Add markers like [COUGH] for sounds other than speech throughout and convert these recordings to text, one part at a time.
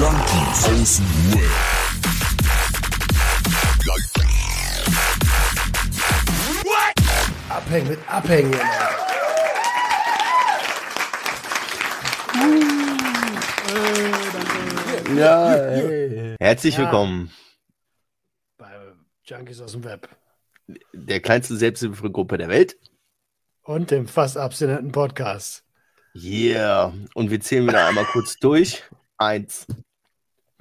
Junkies aus dem Web. Abhängen mit Abhängen. Ja, hey. Herzlich Ja. willkommen. Bei Junkies aus dem Web. Der kleinste Selbsthilfegruppe der Welt. Und dem fast abstinenten Podcast. Yeah. Und wir zählen wieder einmal kurz durch. Eins.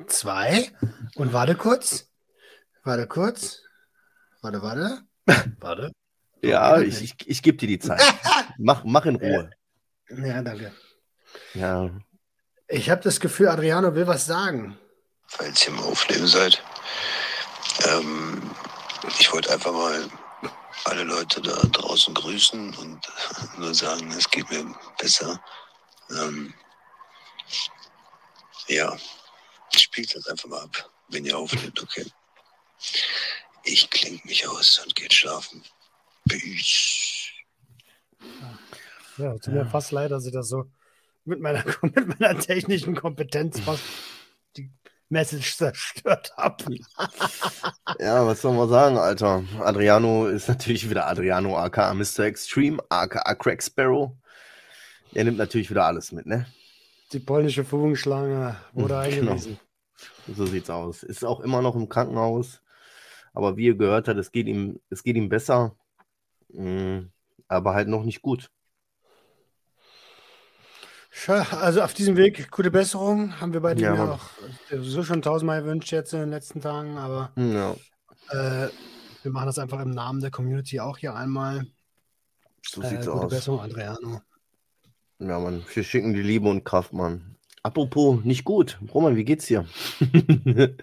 Zwei. Und warte kurz. Warte kurz. Warte, warte. Warte. Ja, ich, ich, ich gebe dir die Zeit. [LAUGHS] Mach, mach in Ruhe. Ja, danke. Ja. Ich habe das Gefühl, Adriano will was sagen. falls ihr im Aufnehmen seid. Ähm, ich wollte einfach mal alle Leute da draußen grüßen und [LAUGHS] nur sagen, es geht mir besser. Ähm, ja, spielt das einfach mal ab, wenn ihr aufnehmt, okay? Ich klinge mich aus und geht schlafen. Peace. Ja, tut mir fast leid, dass ich das so mit meiner, [LAUGHS] mit meiner technischen Kompetenz fast die Message zerstört habe. [LAUGHS] ja, was soll man sagen, Alter? Adriano ist natürlich wieder Adriano, aka Mr. Extreme, aka Crack Sparrow. Er nimmt natürlich wieder alles mit, ne? Die polnische Fugenschlange wurde [LAUGHS] Genau. eingewiesen. So sieht's aus. Ist auch immer noch im Krankenhaus. Aber wie ihr gehört habt, es geht ihm, es geht ihm besser. Mm, Aber halt noch nicht gut. Also auf diesem Weg, gute Besserung, haben wir bei dir Ja, auch so schon tausendmal gewünscht jetzt in den letzten Tagen, aber Ja, äh, wir machen das einfach im Namen der Community auch hier einmal. so Äh, sieht's gute aus. Besserung, Adriano. Ja, Mann. Wir schicken die Liebe und Kraft, Mann. Apropos, nicht gut. Roman, wie geht's dir? [LAUGHS]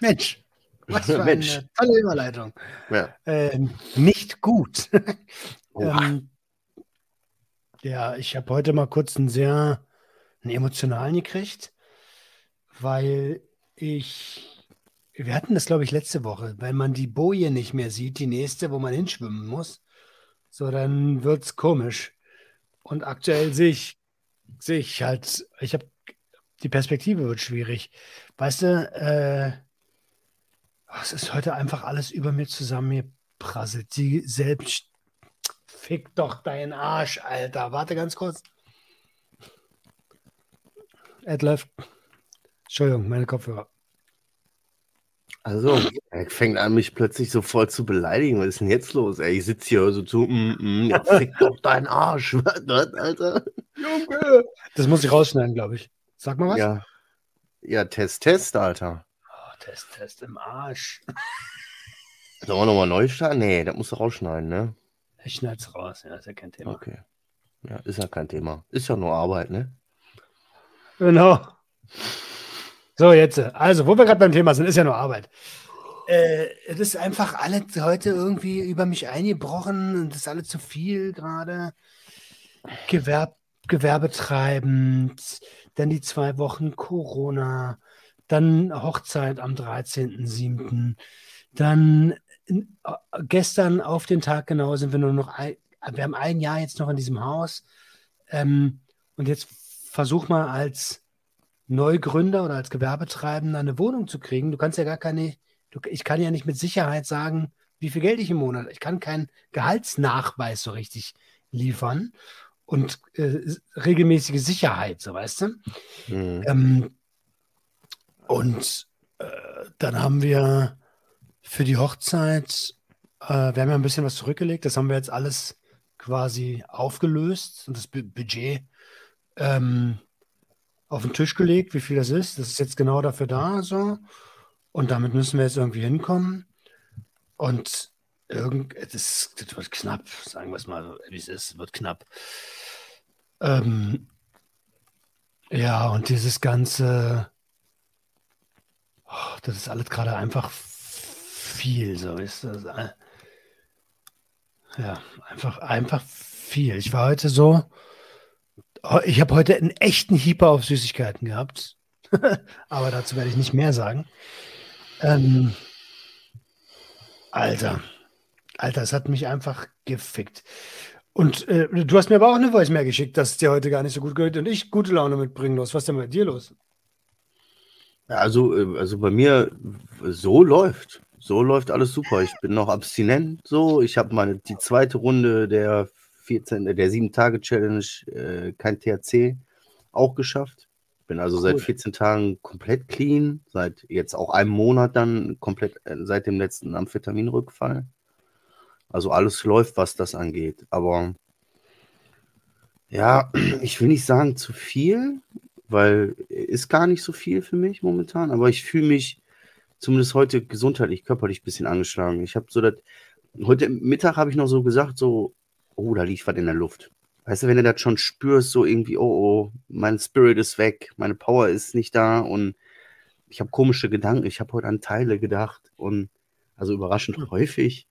Mensch, was für Mensch. eine tolle Überleitung. ja. Ähm, nicht gut. [LAUGHS] Ähm, ja, ich habe heute mal kurz einen sehr einen emotionalen gekriegt, weil ich, wir hatten das, glaube ich, letzte Woche, wenn man die Boje nicht mehr sieht, die nächste, wo man hinschwimmen muss, so dann wird es komisch. Und aktuell sehe ich, sehe ich halt, ich habe, die Perspektive wird schwierig. Weißt du, äh, es ist heute einfach alles über mir zusammengeprasselt. Die selbst. Fick doch deinen Arsch, Alter. Warte ganz kurz. Ed läuft. Entschuldigung, meine Kopfhörer. Also, er fängt an, mich plötzlich so voll zu beleidigen. Was ist denn jetzt los? Ey, ich sitze hier so zu, mm, mm, [LAUGHS] fick doch deinen Arsch. [LAUGHS] Was, Alter? Junge! Das muss ich rausschneiden, glaube ich. Sag mal was. Ja. Ja, Test, Test, Alter. Oh, Test, Test im Arsch. Sollen wir nochmal neu starten? Nee, das musst du rausschneiden, ne? Ich schneid's raus, ja, ist ja kein Thema. Okay. Ja, ist ja kein Thema. Ist ja nur Arbeit, ne? Genau. So, jetzt. Also, wo wir gerade beim Thema sind, ist ja nur Arbeit. Äh, es ist einfach alles heute irgendwie über mich eingebrochen und das ist alles zu viel gerade. Gewerb, gewerbetreibend, dann die zwei Wochen Corona, dann Hochzeit am 13.07., dann in, äh, gestern auf den Tag genau sind wir nur noch, ein, wir haben ein Jahr jetzt noch in diesem Haus ähm, und jetzt versuch mal als Neugründer oder als Gewerbetreibender eine Wohnung zu kriegen. Du kannst ja gar keine, du, ich kann ja nicht mit Sicherheit sagen, wie viel Geld ich im Monat, ich kann keinen Gehaltsnachweis so richtig liefern und äh, regelmäßige Sicherheit, so weißt du. Mhm. Ähm, und äh, dann haben wir für die Hochzeit, äh, wir haben ja ein bisschen was zurückgelegt, das haben wir jetzt alles quasi aufgelöst und das Bu- Budget ähm, auf den Tisch gelegt, wie viel das ist. Das ist jetzt genau dafür da, so. Und damit müssen wir jetzt irgendwie hinkommen. Und irgend, das, das wird knapp, sagen wir es mal, wie es ist, wird knapp. Ähm, ja, und dieses ganze, oh, das ist alles gerade einfach viel, so ist das. Ja, einfach, einfach viel. Ich war heute so, ich habe heute einen echten Hieper auf Süßigkeiten gehabt, [LAUGHS] aber dazu werde ich nicht mehr sagen. Ähm, Alter, Alter, es hat mich einfach gefickt. Und äh, du hast mir aber auch eine Voice mehr geschickt, dass es dir heute gar nicht so gut geht und ich gute Laune mitbringen los. Was ist denn bei dir los? Also, äh, also bei mir so läuft. So läuft alles super. Ich bin noch abstinent. So, ich habe meine die zweite Runde der 14, der 7-Tage-Challenge, äh, kein THC, auch geschafft. Bin also cool. seit 14 Tagen komplett clean, seit jetzt auch einem Monat dann komplett äh, seit dem letzten Amphetaminrückfall. Also alles läuft, was das angeht. Aber ja, [CLEARS THROAT] ich will nicht sagen zu viel, weil ist gar nicht so viel für mich momentan, aber ich fühle mich zumindest heute gesundheitlich, körperlich ein bisschen angeschlagen. Ich habe so das, heute Mittag habe ich noch so gesagt, so, oh, da liegt was in der Luft. Weißt du, wenn du das schon spürst, so irgendwie, oh, oh, mein Spirit ist weg, meine Power ist nicht da und ich habe komische Gedanken. Ich habe heute an Teile gedacht und also überraschend hm. häufig.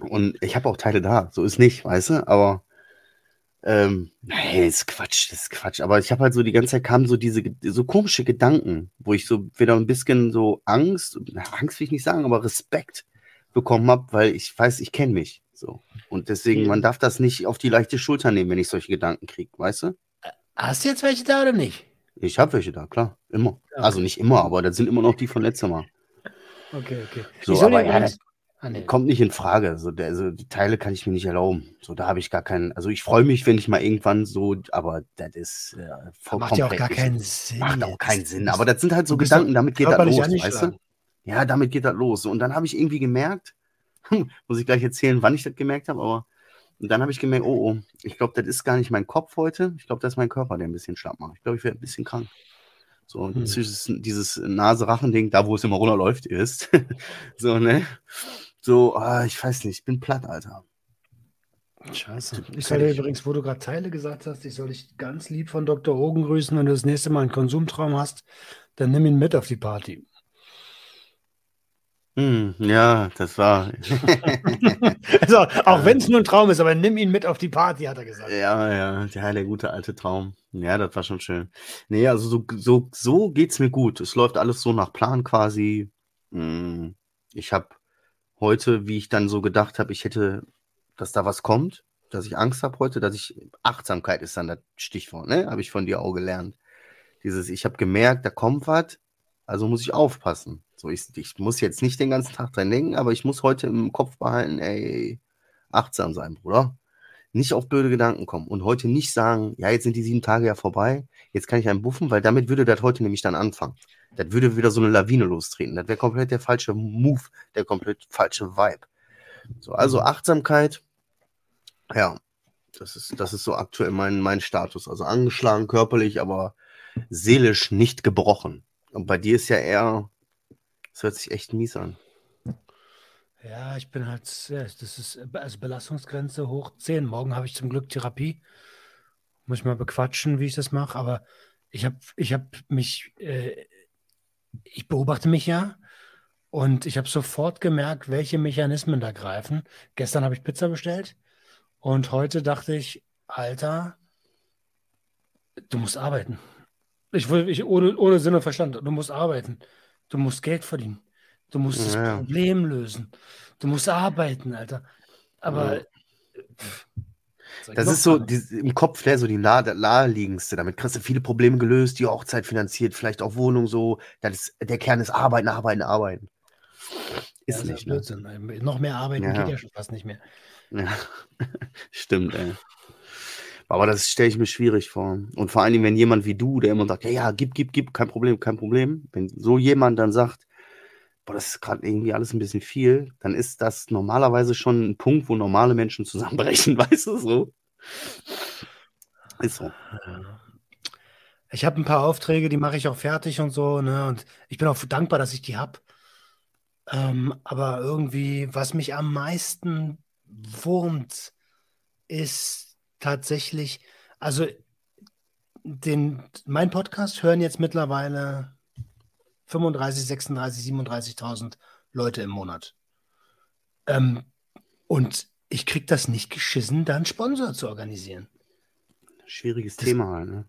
Und ich habe auch Teile da, so ist nicht, weißt du, aber ähm, nee, ist Quatsch, das ist Quatsch. Aber ich habe halt so die ganze Zeit kamen so diese so komische Gedanken, wo ich so wieder ein bisschen so Angst, Angst will ich nicht sagen, aber Respekt bekommen habe, weil ich weiß, ich kenne mich. So. Und deswegen, man darf das nicht auf die leichte Schulter nehmen, wenn ich solche Gedanken kriege, weißt du? Hast du jetzt welche da oder nicht? Ich habe welche da, klar. Immer. Okay. Also nicht immer, aber das sind immer noch die von letztem Mal. Okay, okay. So, aber ja, ah, nee. kommt nicht in Frage. So, der, also die Teile kann ich mir nicht erlauben. So, da habe ich gar keinen. Also ich freue mich, wenn ich mal irgendwann so, aber das ist äh, vollkommen. Macht ja auch gar keinen Sinn. Macht auch keinen Sinn. Aber das sind halt so Gedanken, damit geht das los, weißt du? Ja, damit geht das los. Und dann habe ich irgendwie gemerkt, [LAUGHS] Muss ich gleich erzählen, wann ich das gemerkt habe, aber und dann habe ich gemerkt, oh, oh, ich glaube, das ist gar nicht mein Kopf heute. Ich glaube, das ist mein Körper, der ein bisschen schlapp macht. Ich glaube, ich werde ein bisschen krank. So, hm. dieses, dieses Nase-Rachen-Ding, da wo es immer runterläuft, ist. [LAUGHS] so, ne? So, ah, ich weiß nicht, ich bin platt, Alter. Scheiße. Ich soll dir übrigens, wo du gerade Teile gesagt hast, ich soll dich ganz lieb von Dr. Ogen grüßen. Wenn du das nächste Mal einen Konsumtraum hast, dann nimm ihn mit auf die Party. Hm, ja, das war. [LAUGHS] also, auch wenn es nur ein Traum ist, aber nimm ihn mit auf die Party, hat er gesagt. Ja, ja, der, der gute alte Traum. Ja, das war schon schön. Nee, also so, so, so geht's mir gut. Es läuft alles so nach Plan quasi. Hm, ich habe heute, wie ich dann so gedacht habe, ich hätte, dass da was kommt, dass ich Angst habe heute, dass ich Achtsamkeit ist dann das Stichwort, ne? Habe ich von dir auch gelernt. Dieses, ich habe gemerkt, da kommt was, also muss ich aufpassen. So, ich, ich muss jetzt nicht den ganzen Tag dran denken, aber ich muss heute im Kopf behalten, ey, achtsam sein, Bruder. Nicht auf blöde Gedanken kommen und heute nicht sagen, ja, jetzt sind die sieben Tage ja vorbei, jetzt kann ich einen buffen, weil damit würde das heute nämlich dann anfangen. Das würde wieder so eine Lawine lostreten. Das wäre komplett der falsche Move, der komplett falsche Vibe. So, also Achtsamkeit, ja, das ist, das ist so aktuell mein, mein Status. Also angeschlagen körperlich, aber seelisch nicht gebrochen. Und bei dir ist ja eher das hört sich echt mies an. Ja, ich bin halt, ja, das ist also Belastungsgrenze hoch 10. Morgen habe ich zum Glück Therapie. Muss ich mal bequatschen, wie ich das mache. Aber ich habe ich hab mich, äh, ich beobachte mich ja und ich habe sofort gemerkt, welche Mechanismen da greifen. Gestern habe ich Pizza bestellt und heute dachte ich, Alter, du musst arbeiten. Ich, ich ohne, ohne Sinn und Verstand, du musst arbeiten. Du musst Geld verdienen. Du musst das Problem lösen. Du musst arbeiten, Alter. Aber. Ja. Das ist so die, im Kopf der so die naheliegendste. Damit kriegst du viele Probleme gelöst, die Hochzeit finanziert, vielleicht auch Wohnung so. Das ist, der Kern ist Arbeiten, Arbeiten, Arbeiten. Ist ja, nicht. Ist ne? Noch mehr Arbeiten ja. geht ja schon fast nicht mehr. Ja, [LAUGHS] stimmt, ey. Aber das stelle ich mir schwierig vor. Und vor allen Dingen, wenn jemand wie du, der immer sagt, ja, ja, gib, gib, gib, kein Problem, kein Problem. Wenn so jemand dann sagt, boah, das ist gerade irgendwie alles ein bisschen viel, dann ist das normalerweise schon ein Punkt, wo normale Menschen zusammenbrechen, [LAUGHS] weißt du so? Ist so. Ich habe ein paar Aufträge, die mache ich auch fertig und so, ne? Und ich bin auch dankbar, dass ich die habe. Ähm, aber irgendwie, was mich am meisten wurmt, ist tatsächlich, also den, mein Podcast hören jetzt mittlerweile 35, 36, 37.000 Leute im Monat. Ähm, und ich kriege das nicht geschissen, da einen Sponsor zu organisieren. Schwieriges das Thema, ne?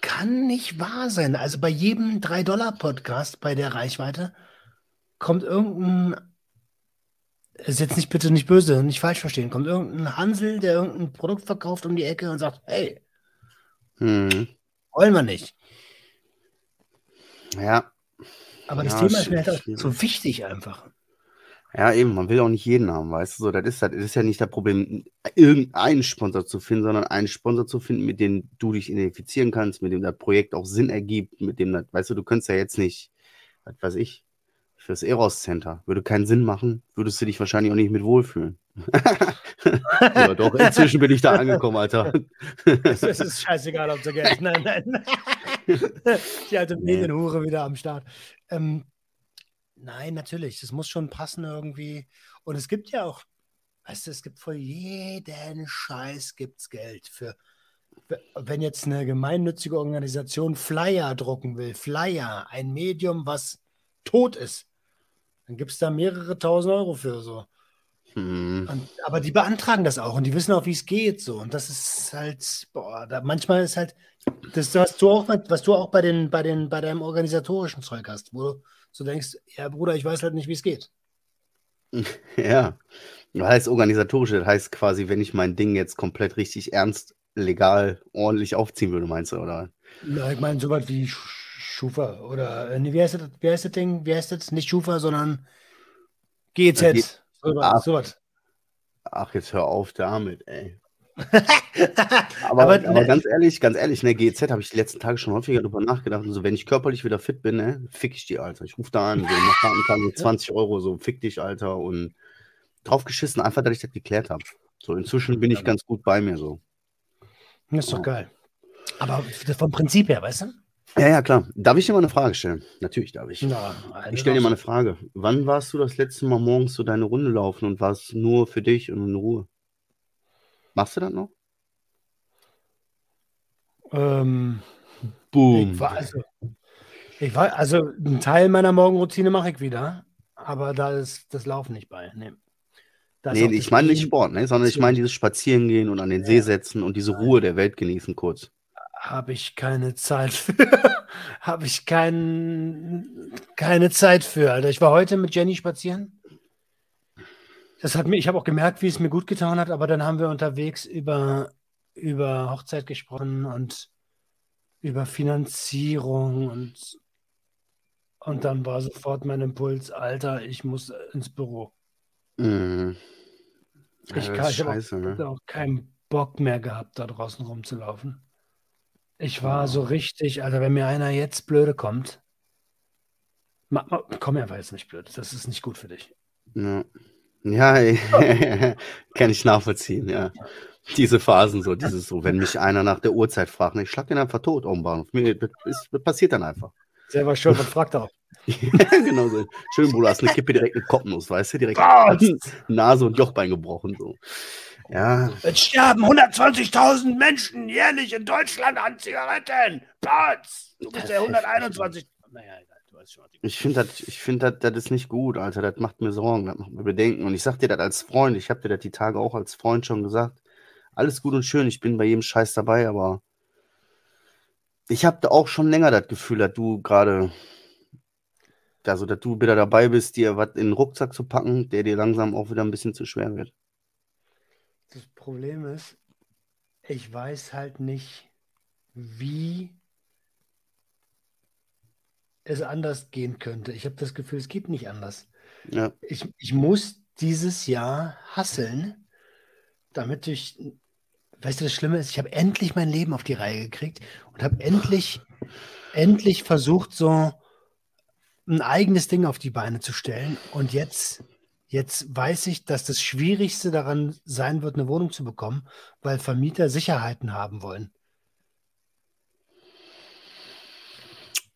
Kann nicht wahr sein. Also bei jedem 3-Dollar-Podcast bei der Reichweite kommt irgendein ist jetzt nicht bitte nicht böse, nicht falsch verstehen. Kommt irgendein Hansel, der irgendein Produkt verkauft um die Ecke und sagt, hey, hm. wollen wir nicht. Ja. Aber das Ja, Thema ist mir halt auch so wichtig einfach. Ja, eben, man will auch nicht jeden haben, weißt du, so, das ist, halt- das ist ja nicht das Problem, irgendeinen Sponsor zu finden, sondern einen Sponsor zu finden, mit dem du dich identifizieren kannst, mit dem das Projekt auch Sinn ergibt, mit dem das, weißt du, du könntest ja jetzt nicht, was weiß ich, fürs Eros Center, würde keinen Sinn machen, würdest du dich wahrscheinlich auch nicht mit wohlfühlen. [LAUGHS] ja, doch, inzwischen bin ich da angekommen, Alter. Es es ist scheißegal, ob du Geld. Nein, nein. [LAUGHS] Die alte Medienhure wieder am Start. Ähm, nein, natürlich. Das muss schon passen irgendwie. Und es gibt ja auch, weißt du, es gibt für jeden Scheiß gibt's Geld. Für, wenn jetzt eine gemeinnützige Organisation Flyer drucken will, Flyer, ein Medium, was tot ist, dann gibt es da mehrere tausend Euro für so. Hm. Und, aber die beantragen das auch und die wissen auch, wie es geht. So. Und das ist halt, boah, da, manchmal ist halt, das, was du auch, was du auch bei, den, bei, den, bei deinem organisatorischen Zeug hast, wo du so denkst, ja, Bruder, ich weiß halt nicht, wie es geht. [LAUGHS] Ja, das heißt organisatorisch, das heißt quasi, wenn ich mein Ding jetzt komplett richtig ernst, legal, ordentlich aufziehen würde, meinst du, oder? Na, ich meine, sowas wie Schufa oder, äh, wie heißt das, wie heißt das Ding? Wie heißt das? Nicht Schufa, sondern GZ. Ja. Ach, jetzt hör auf damit, ey. [LAUGHS] Aber, Aber, aber, ne- ganz ehrlich, ganz ehrlich, ne, GZ habe ich die letzten Tage schon häufiger drüber nachgedacht. Und so, wenn ich körperlich wieder fit bin, ne, fick ich die, Alter. Ich rufe da an, so, mach Kartenkasse 20 Euro, so, fick dich, Alter. Und drauf geschissen, einfach, dass ich das geklärt habe. So, inzwischen bin ich ganz gut bei mir, so. Das ist doch geil. Aber vom Prinzip her, weißt du? Ja, ja, klar. Darf ich dir mal eine Frage stellen? Natürlich darf ich. Na, Ich stelle dir mal eine Frage. Wann warst du das letzte Mal morgens so deine Runde laufen und warst nur für dich und in Ruhe? Machst du das noch? Ähm, Boom. Ich war, also, ich war, also einen Teil meiner Morgenroutine mache ich wieder, aber da ist das Laufen nicht bei. Nee, Nee, ich meine nicht Sport, ne? sondern ich meine dieses Spazierengehen und an den See setzen und diese Ruhe der Welt genießen kurz. Habe ich keine Zeit für. [LAUGHS] Habe ich kein, keine Zeit für, Alter. Ich war heute mit Jenny spazieren. Das hat mir, ich habe auch gemerkt, wie es mir gut getan hat, aber dann haben wir unterwegs über, über Hochzeit gesprochen und über Finanzierung und, und dann war sofort mein Impuls, Alter, ich muss ins Büro. Mhm. Ja, Ich, kann, ich habe auch, ne? auch keinen Bock mehr gehabt, da draußen rumzulaufen. Ich war so richtig, Alter, wenn mir einer jetzt blöde kommt, ma, ma, komm mir einfach jetzt nicht blöd, das ist nicht gut für dich. Ja, ja [LAUGHS] kann ich nachvollziehen, ja. Diese Phasen so, dieses so, wenn mich einer nach der Uhrzeit fragt, ne, ich schlag den einfach tot auf dem Bahnhof. Mir, das, das passiert dann einfach. Selber schuld und fragt auch. [LAUGHS] genau so. Schön, Bruder, hast eine Kippe direkt den Kopfnuss, weißt du? Direkt Nase und Jochbein gebrochen. So. Ja, Es sterben 120.000 Menschen jährlich in Deutschland an Zigaretten. Platz! Du bist der 121. Naja, egal, ich- finde das, ich finde das, das ist nicht gut, Alter. Das macht mir Sorgen, das macht mir Bedenken. Und ich sag dir das als Freund, ich habe dir das die Tage auch als Freund schon gesagt. Alles gut und schön, ich bin bei jedem Scheiß dabei, aber ich habe da auch schon länger das Gefühl, dass du gerade, also dass du wieder dabei bist, dir was in den Rucksack zu packen, der dir langsam auch wieder ein bisschen zu schwer wird. Das Problem ist, ich weiß halt nicht, wie es anders gehen könnte. Ich habe das Gefühl, es geht nicht anders. Ja, Ich, ich muss dieses Jahr hasseln, damit ich, weißt du, das Schlimme ist, ich habe endlich mein Leben auf die Reihe gekriegt und habe endlich, endlich versucht, so ein eigenes Ding auf die Beine zu stellen. Und jetzt, jetzt weiß ich, dass das Schwierigste daran sein wird, eine Wohnung zu bekommen, weil Vermieter Sicherheiten haben wollen.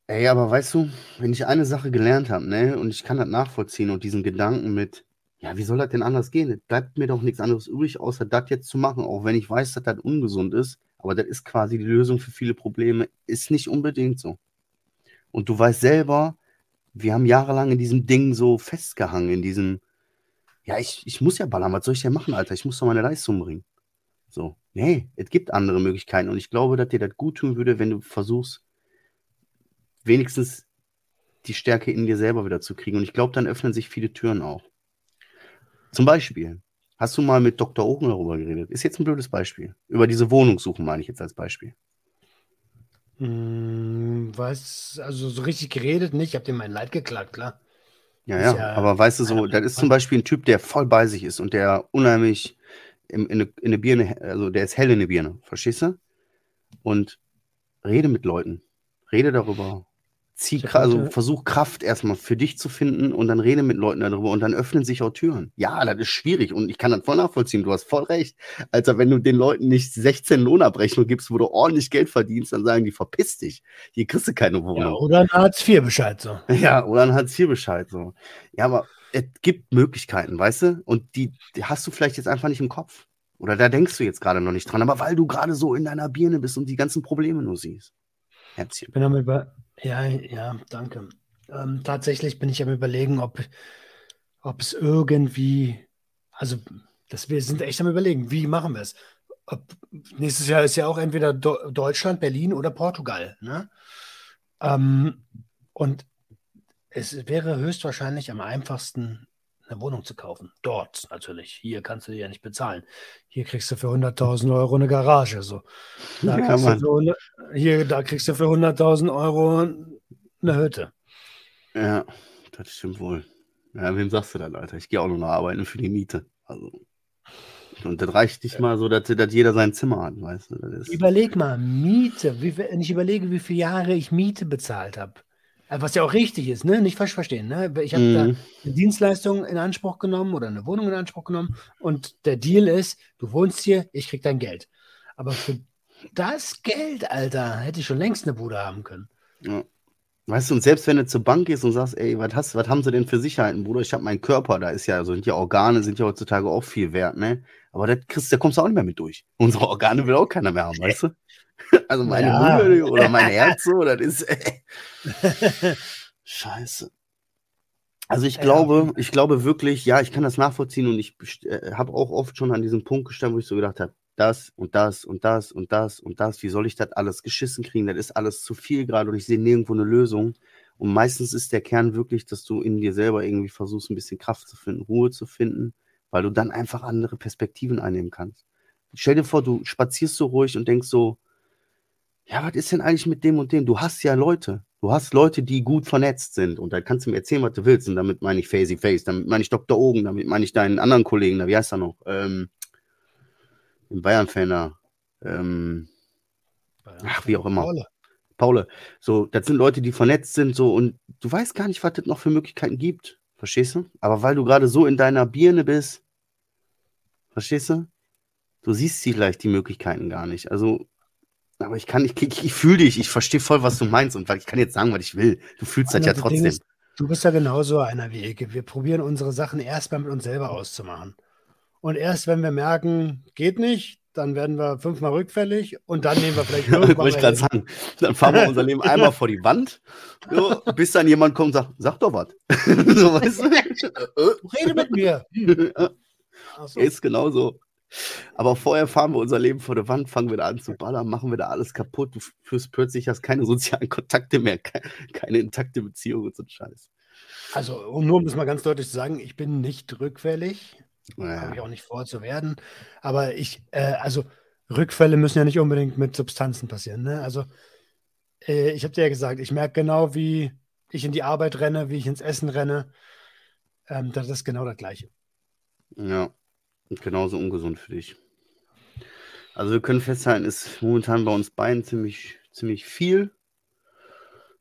Ey, aber weißt du, wenn ich eine Sache gelernt habe, ne, und ich kann das nachvollziehen und diesen Gedanken mit, ja, wie soll das denn anders gehen? Es bleibt mir doch nichts anderes übrig, außer das jetzt zu machen, auch wenn ich weiß, dass das ungesund ist. Aber das ist quasi die Lösung für viele Probleme, ist nicht unbedingt so. Und du weißt selber, wir haben jahrelang in diesem Ding so festgehangen, in diesem, ja, ich, ich muss ja ballern, was soll ich denn machen, Alter? Ich muss doch meine Leistung bringen. So, nee, es gibt andere Möglichkeiten und ich glaube, dass dir das gut tun würde, wenn du versuchst, wenigstens die Stärke in dir selber wieder zu kriegen. Und ich glaube, dann öffnen sich viele Türen auch. Zum Beispiel, hast du mal mit Dr. Ogen darüber geredet? Ist jetzt ein blödes Beispiel. Über diese Wohnungssuche meine ich jetzt als Beispiel. Hm, was, also so richtig geredet nicht. Ich habe dem mein Leid geklagt, klar. Ja, ja, ja aber weißt du so, das ist zum Beispiel ein Typ, der voll bei sich ist und der unheimlich in, in, eine, in eine Birne, also der ist hell in eine Birne, verstehst du? Und rede mit Leuten, rede darüber. Zieh, also versuch Kraft erstmal für dich zu finden und dann rede mit Leuten darüber und dann öffnen sich auch Türen. Ja, das ist schwierig und ich kann das voll nachvollziehen. Du hast voll recht. Alter, wenn du den Leuten nicht 16 Lohnabrechnung gibst, wo du ordentlich Geld verdienst, dann sagen die, verpiss dich. Hier kriegst du keine Wohnung. [LAUGHS] Ja, oder ein Hartz-IV-Bescheid so. Ja, oder ein Hartz-IV-Bescheid so. Ja, aber es gibt Möglichkeiten, weißt du? Und die, die hast du vielleicht jetzt einfach nicht im Kopf. Oder da denkst du jetzt gerade noch nicht dran, aber weil du gerade so in deiner Birne bist und die ganzen Probleme nur siehst. Herzchen. Ich bin am über. Ja, ja, danke. Ähm, tatsächlich bin ich am überlegen, ob, ob es irgendwie, also das, wir sind echt am überlegen, wie machen wir es? Ob, nächstes Jahr ist ja auch entweder Do Deutschland, Berlin oder Portugal. Ne? Ähm, und es wäre höchstwahrscheinlich am einfachsten, eine Wohnung zu kaufen. Dort natürlich. Hier kannst du die ja nicht bezahlen. Hier kriegst du für 100.000 Euro eine Garage. So. Da Ja, kriegst du Mann. für 100 hier, da kriegst du für 100.000 Euro eine Hütte. Ja, das stimmt wohl. Ja, wem sagst du da, Alter? Ich gehe auch nur noch arbeiten für die Miete. Also. Und das reicht nicht mal so, dass, dass jeder sein Zimmer hat, weißt du? Das ist, Überleg mal, Miete. Wie, wenn ich überlege, wie viele Jahre ich Miete bezahlt habe. Was ja auch richtig ist, ne? Nicht falsch verstehen. Ne? Ich habe da Mhm. eine Dienstleistung in Anspruch genommen oder eine Wohnung in Anspruch genommen und der Deal ist, du wohnst hier, ich krieg dein Geld. Aber für das Geld, Alter, hätte ich schon längst eine Bude haben können. Ja. Weißt du, und selbst wenn du zur Bank gehst und sagst, ey, was hast, was haben sie denn für Sicherheiten, Bruder? Ich habe meinen Körper, da ist ja, also sind ja Organe, sind ja heutzutage auch viel wert, ne? Aber das kriegst, da kommst du auch nicht mehr mit durch. Unsere Organe will auch keiner mehr haben, weißt du? [LAUGHS] Also meine Ja. Lunge oder mein [LAUGHS] Herz so, das ist [LAUGHS] Scheiße. Also ich Ja. glaube, ich glaube wirklich, ja, ich kann das nachvollziehen und ich äh, habe auch oft schon an diesem Punkt gestanden, wo ich so gedacht habe, das und das und das und das und das, wie soll ich das alles geschissen kriegen? Das ist alles zu viel gerade und ich sehe nirgendwo eine Lösung. Und meistens ist der Kern wirklich, dass du in dir selber irgendwie versuchst, ein bisschen Kraft zu finden, Ruhe zu finden, weil du dann einfach andere Perspektiven einnehmen kannst. Stell dir vor, du spazierst so ruhig und denkst so, ja, was ist denn eigentlich mit dem und dem? Du hast ja Leute. Du hast Leute, die gut vernetzt sind. Und da kannst du mir erzählen, was du willst. Und damit meine ich Facey Face, damit meine ich Dr. Ogen, damit meine ich deinen anderen Kollegen, da, wie heißt er noch? Ähm, den Bayern-Fan da. Ähm, Ach, wie auch immer. Paule. Paul, so, das sind Leute, die vernetzt sind, so, und du weißt gar nicht, was es noch für Möglichkeiten gibt. Verstehst du? Aber weil du gerade so in deiner Birne bist, verstehst du? Du siehst vielleicht die Möglichkeiten gar nicht. Also, aber ich kann, ich, ich, ich fühle dich, ich verstehe voll, was du meinst und ich kann jetzt sagen, was ich will. Du fühlst das ja trotzdem. ist, Du bist ja genauso einer wie ich. Wir probieren unsere Sachen erstmal mit uns selber auszumachen. Und erst wenn wir merken, geht nicht, dann werden wir fünfmal rückfällig und dann nehmen wir vielleicht [LAUGHS] irgendwann Wollte ich gerade sagen. Dann fahren wir unser Leben [LAUGHS] einmal vor die Wand, so, bis dann jemand kommt und sagt, sag doch was. [LAUGHS] so, weißt du? Rede mit mir. Ach so. Ist genauso. Aber vorher fahren wir unser Leben vor der Wand, fangen wir da an zu ballern, machen wir da alles kaputt. Du führst plötzlich hast keine sozialen Kontakte mehr, ke- keine intakte Beziehung und so ein Scheiß. Also, um nur um es mal ganz deutlich zu sagen, ich bin nicht rückfällig. Habe ich Naja. auch nicht vor zu werden. Aber ich, äh, also Rückfälle müssen ja nicht unbedingt mit Substanzen passieren. Ne? Also äh, ich habe dir ja gesagt, ich merke genau, wie ich in die Arbeit renne, wie ich ins Essen renne. Ähm, das ist genau das Gleiche. Ja, und genauso ungesund für dich. Also wir können festhalten, ist momentan bei uns beiden ziemlich, ziemlich viel.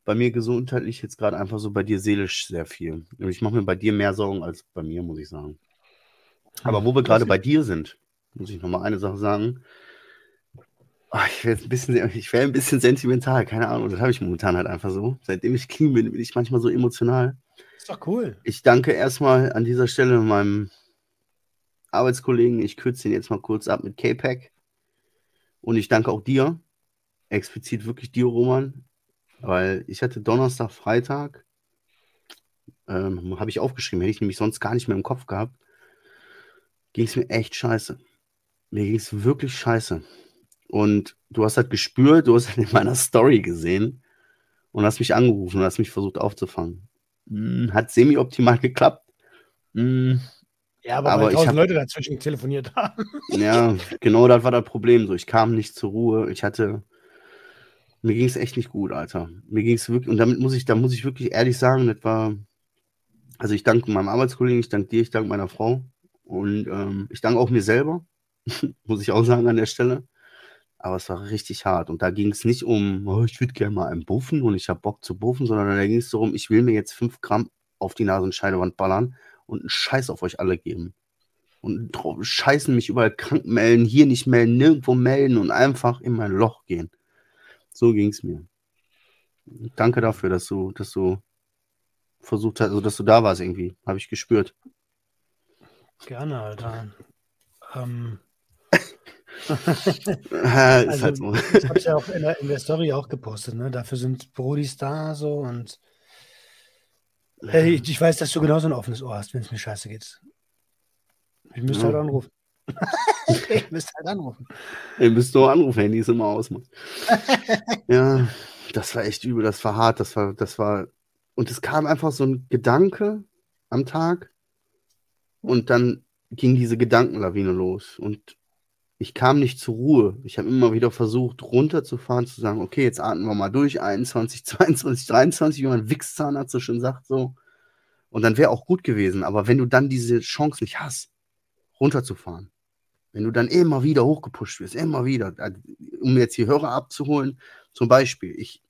Bei mir gesundheitlich jetzt gerade einfach so, bei dir seelisch sehr viel. Und ich mache mir bei dir mehr Sorgen als bei mir, muss ich sagen. Aber wo wir gerade bei dir sind, muss ich nochmal eine Sache sagen. Ah, ich werde ein bisschen, ich werde ein bisschen sentimental, keine Ahnung. Das habe ich momentan halt einfach so. Seitdem ich clean bin, bin ich manchmal so emotional. Ist doch cool. Ich danke erstmal an dieser Stelle meinem Arbeitskollegen. Ich kürze ihn jetzt mal kurz ab mit K-Pack. Und ich danke auch dir, explizit wirklich dir, Roman, weil ich hatte Donnerstag, Freitag, ähm, habe ich aufgeschrieben, hätte ich nämlich sonst gar nicht mehr im Kopf gehabt, ging es mir echt scheiße. Mir ging es wirklich scheiße. Und du hast halt gespürt, du hast halt in meiner Story gesehen und hast mich angerufen und hast mich versucht aufzufangen. Hm, Hat semi-optimal geklappt. Hm, Ja, aber, Aber weil ich tausend hab- Leute dazwischen telefoniert haben. [LAUGHS] Ja, genau das war das Problem. So, ich kam nicht zur Ruhe. Ich hatte Mir ging es echt nicht gut, Alter. Mir ging es wirklich, und damit muss ich, da muss ich wirklich ehrlich sagen, das war, also ich danke meinem Arbeitskollegen, ich danke dir, ich danke meiner Frau und ähm, ich danke auch mir selber, [LAUGHS] muss ich auch sagen an der Stelle. Aber es war richtig hart. Und da ging es nicht um, oh, ich würde gerne mal einen buffen und ich habe Bock zu buffen, sondern da ging es darum, ich will mir jetzt fünf Gramm auf die Nase und Scheidewand ballern und einen Scheiß auf euch alle geben. Und drauf scheißen mich überall krank melden, hier nicht melden, nirgendwo melden und einfach in mein Loch gehen. So ging es mir. Danke dafür, dass du, dass du versucht hast, also dass du da warst irgendwie. Habe ich gespürt. Gerne, Alter. Ähm, [LAUGHS] also, halt ich habe es ja auch in der, in der Story auch gepostet, ne? Dafür sind Brodis da so und hey, ich, weiß, dass du genauso ein offenes Ohr hast, wenn es mir scheiße geht. Ich müsste Ja. halt anrufen. [LAUGHS] ich müsste halt anrufen. Ihr müsst nur anrufen, Handy ist immer aus. Mann. [LAUGHS] ja, das war echt übel, das war hart, das war, das war. Und es kam einfach so ein Gedanke am Tag und dann ging diese Gedankenlawine los. Und ich kam nicht zur Ruhe. Ich habe immer wieder versucht, runterzufahren, zu sagen, okay, jetzt atmen wir mal durch, 21, 22, 23, wie mein Wichszahnarzt so schön sagt, so. Und dann wäre auch gut gewesen. Aber wenn du dann diese Chance nicht hast, runterzufahren, wenn du dann immer wieder hochgepusht wirst, immer wieder, äh, um jetzt die Hörer abzuholen, zum Beispiel, ich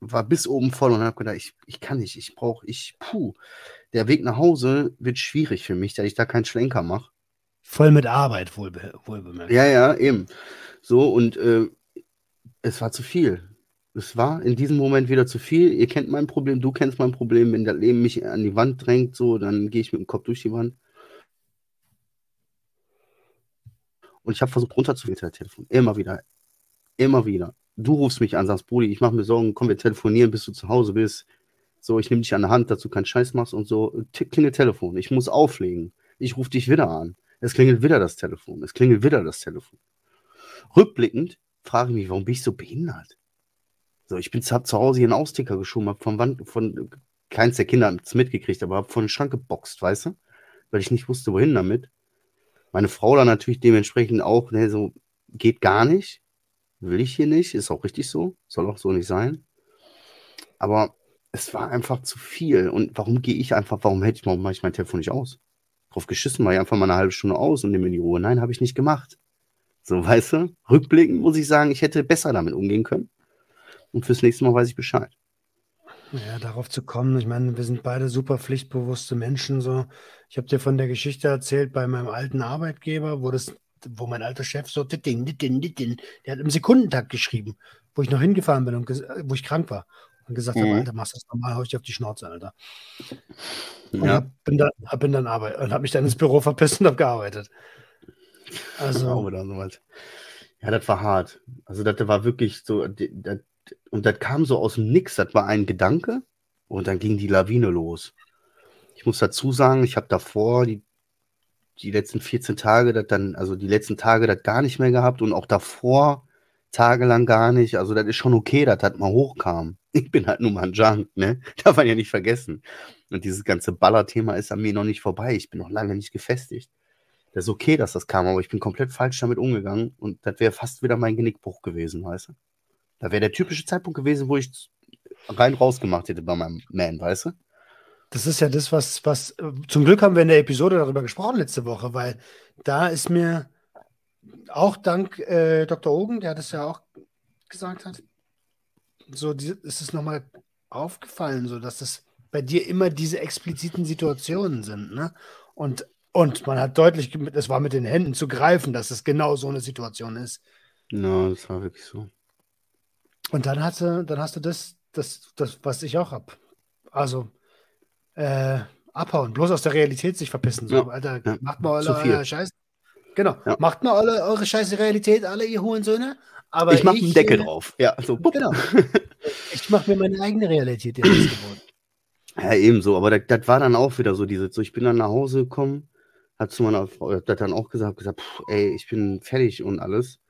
war bis oben voll und habe gedacht, ich, ich kann nicht, ich brauche, ich, puh, der Weg nach Hause wird schwierig für mich, da ich da keinen Schlenker mache. Voll mit Arbeit, wohl, wohl. Ja, ja, eben. So, und äh, es war zu viel. Es war in diesem Moment wieder zu viel. Ihr kennt mein Problem, du kennst mein Problem. Wenn das Leben mich an die Wand drängt, so, dann gehe ich mit dem Kopf durch die Wand. Und ich habe versucht runterzufinden, das Telefon. Immer wieder. Immer wieder. Du rufst mich an, sagst, Brudi, ich mache mir Sorgen, komm, wir telefonieren, bis du zu Hause bist. So, ich nehme dich an der Hand, dass du keinen Scheiß machst und so. Tick, klingelt Telefon. Ich muss auflegen. Ich rufe dich wieder an. Es klingelt wieder das Telefon. Es klingelt wieder das Telefon. Rückblickend frage ich mich, warum bin ich so behindert? So, ich bin zu, Hause hier einen Austicker geschoben, hab von Wand, von keins der Kinder hat's mitgekriegt, aber hab von den Schrank geboxt, weißt du? Weil ich nicht wusste, wohin damit. Meine Frau dann natürlich dementsprechend auch, ne, so, geht gar nicht. Will ich hier nicht, ist auch richtig so, soll auch so nicht sein. Aber es war einfach zu viel. Und warum gehe ich einfach, warum hätte ich, ich mein Telefon nicht aus? Drauf geschissen, mache ich einfach mal eine halbe Stunde aus und nehme mir die Ruhe. Nein, habe ich nicht gemacht. So, [LAUGHS] weißt du? Rückblickend muss ich sagen, ich hätte besser damit umgehen können. Und fürs nächste Mal weiß ich Bescheid. Ja, darauf zu kommen, ich meine, wir sind beide super pflichtbewusste Menschen. So. Ich habe dir von der Geschichte erzählt bei meinem alten Arbeitgeber, wo das, wo mein alter Chef so, "Dittin, dittin, dittin", der hat im Sekundentakt geschrieben, wo ich noch hingefahren bin und wo ich krank war. Und gesagt habe, Mhm. Alter, machst du das normal, hau ich dir auf die Schnauze, Alter. Und Ja, hab, bin dann, hab, bin dann arbeit und habe mich dann ins Büro verpisst und habe gearbeitet. also. Ja, das war hart. Also, das war wirklich so, das, und das kam so aus dem Nix. Das war ein Gedanke und dann ging die Lawine los. Ich muss dazu sagen, ich habe davor die, die letzten 14 Tage, das dann, also die letzten Tage das gar nicht mehr gehabt und auch davor tagelang gar nicht. Also, das ist schon okay, dass das mal hochkam. [LAUGHS] Ich bin halt nur mal ein Junk, ne? [LAUGHS] Darf man ja nicht vergessen. Und dieses ganze Baller-Thema ist an mir noch nicht vorbei. Ich bin noch lange nicht gefestigt. Das ist okay, dass das kam, aber ich bin komplett falsch damit umgegangen und das wäre fast wieder mein Genickbruch gewesen, weißt du? Da wäre der typische Zeitpunkt gewesen, wo ich rein raus gemacht hätte bei meinem Man, weißt du? das ist ja das, was, was, äh, zum Glück haben wir in der Episode darüber gesprochen letzte Woche, weil da ist mir auch dank äh, Dr. Ogen, der das ja auch gesagt hat, so die, ist es nochmal aufgefallen, so dass das bei dir immer diese expliziten Situationen sind, ne? Und, und man hat deutlich, es war mit den Händen zu greifen, dass es genau so eine Situation ist. Ja, das war wirklich so. Und dann hatte, dann hast du das, das, das, was ich auch hab. Also äh, abhauen, bloß aus der Realität sich verpissen. So, Ja, Alter, ja, macht mal euer Scheiß. Genau, Ja. macht mal alle eure scheiße Realität, alle ihr Hurensöhne. Aber ich mache einen Deckel äh, drauf. Ja, so. Genau. [LAUGHS] Ich mache mir meine eigene Realität jetzt geboten. Ja, ebenso. Aber das, war dann auch wieder so diese, so ich bin dann nach Hause gekommen, hat zu meiner Frau, hat das dann auch gesagt, gesagt, pff, ey, ich bin fertig und alles.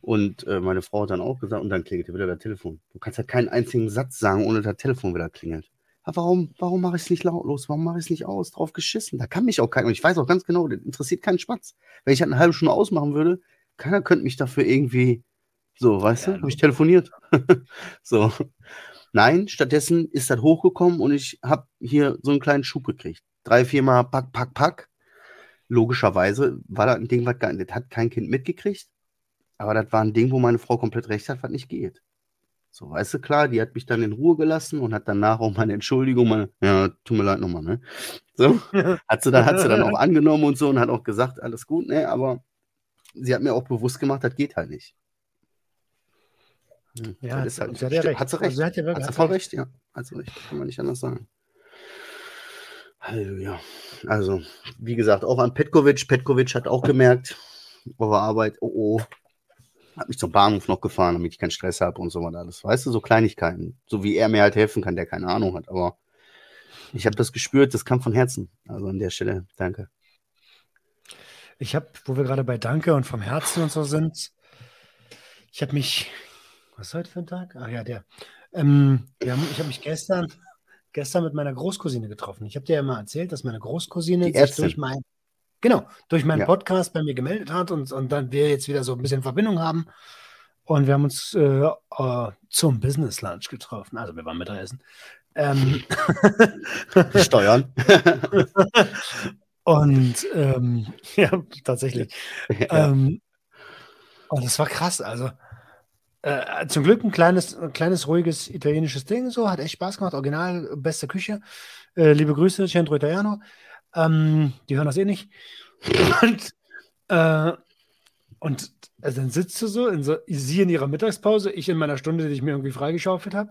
Und äh, meine Frau hat dann auch gesagt, und dann klingelte wieder das Telefon. Du kannst ja keinen einzigen Satz sagen, ohne das Telefon wieder klingelt. Aber warum, warum mache ich es nicht lautlos? Warum mache ich es nicht aus? Drauf geschissen. Da kann mich auch keiner. Und ich weiß auch ganz genau, das interessiert keinen Spatz. Wenn ich halt eine halbe Stunde ausmachen würde, keiner könnte mich dafür irgendwie, So, weißt Ja, du? Habe ich telefoniert. [LAUGHS] so. Nein, stattdessen ist das hochgekommen und ich habe hier so einen kleinen Schub gekriegt. Drei, viermal pack, pack, pack. Logischerweise war das ein Ding, was gar das hat kein Kind mitgekriegt. Aber das war ein Ding, wo meine Frau komplett recht hat, was nicht geht. So, weißt du, klar, die hat mich dann in Ruhe gelassen und hat danach auch meine Entschuldigung, meine, ja, tut mir leid nochmal, ne? So, [LAUGHS] hat sie dann, hat sie dann auch [LAUGHS] angenommen und so und hat auch gesagt, alles gut, ne, aber sie hat mir auch bewusst gemacht, das geht halt nicht. Hm, Ja, das ist halt, sie hat ja recht. Hat sie Also recht. sie hat ja hat sie voll recht. recht, ja. Hat sie recht. Kann man nicht anders sagen. Halleluja. Also, wie gesagt, auch an Petkovic. Petkovic hat auch gemerkt, der Arbeit, oh oh, hat mich zum Bahnhof noch gefahren, damit ich keinen Stress habe und so weiter alles. Weißt du, so Kleinigkeiten. So wie er mir halt helfen kann, der keine Ahnung hat. Aber ich habe das gespürt, das kam von Herzen. Also an der Stelle, danke. Ich habe, wo wir gerade bei Danke und vom Herzen und so sind, ich habe mich, was ist heute für ein Tag? Ach ja, der. Ähm, haben, ich habe mich gestern, gestern mit meiner Großcousine getroffen. Ich habe dir ja mal erzählt, dass meine Großcousine sich durch mein, genau, durch meinen Ja. Podcast bei mir gemeldet hat und, und dann wir jetzt wieder so ein bisschen Verbindung haben. Und wir haben uns äh, äh, zum Business Lunch getroffen. Also wir waren Mittagessen. Ähm, [LAUGHS] Steuern. [LAUGHS] und ähm, [LAUGHS] ja, tatsächlich. ja. Ähm, und das war krass. Also, äh, zum Glück ein kleines, ein kleines, ruhiges italienisches Ding. So, hat echt Spaß gemacht. Original, beste Küche. Äh, liebe Grüße, Centro Italiano. Ähm, die hören das eh nicht. Und, äh, und also dann sitzt du so, in so, sie in ihrer Mittagspause, ich in meiner Stunde, die ich mir irgendwie freigeschaufelt habe,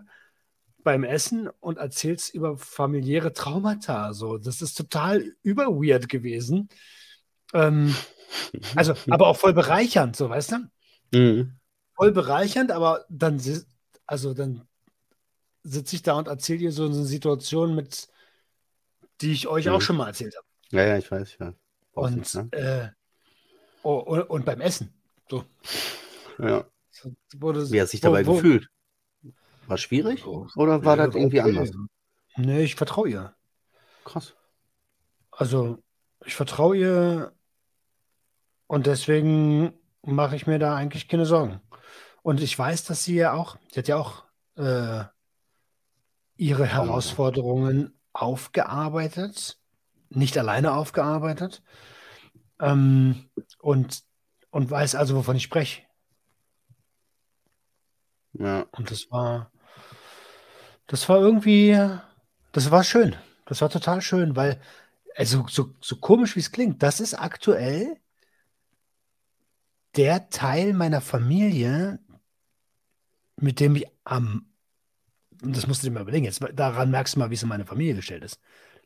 beim Essen und erzählst über familiäre Traumata. So, das ist total überweird gewesen. Ähm, also, [LAUGHS] aber auch voll bereichernd, so, weißt du? Mhm. Voll bereichernd, aber dann, also dann sitze ich da und erzähle dir so eine Situation mit, die ich euch Mhm. auch schon mal erzählt habe. ja, ja, ich weiß, ja. Brauchst Und, nicht, ne? äh, oh, und, und beim Essen. So, ja. so wurde, Wie hat sich dabei wo- gefühlt? War schwierig? Oder war das Nee, irgendwie okay. anders? Nee, ich vertraue ihr. Krass. Also, ich vertraue ihr und deswegen mache ich mir da eigentlich keine Sorgen. Und ich weiß, dass sie ja auch, sie hat ja auch äh, ihre Herausforderungen aufgearbeitet, nicht alleine aufgearbeitet ähm, und, und weiß also, wovon ich spreche. Ja. Und das war, das war irgendwie, das war schön. Das war total schön, weil, also so, so komisch wie es klingt, das ist aktuell der Teil meiner Familie, mit dem ich am, und das musst du dir mal überlegen, jetzt daran merkst du mal, wie es in meine Familie gestellt ist.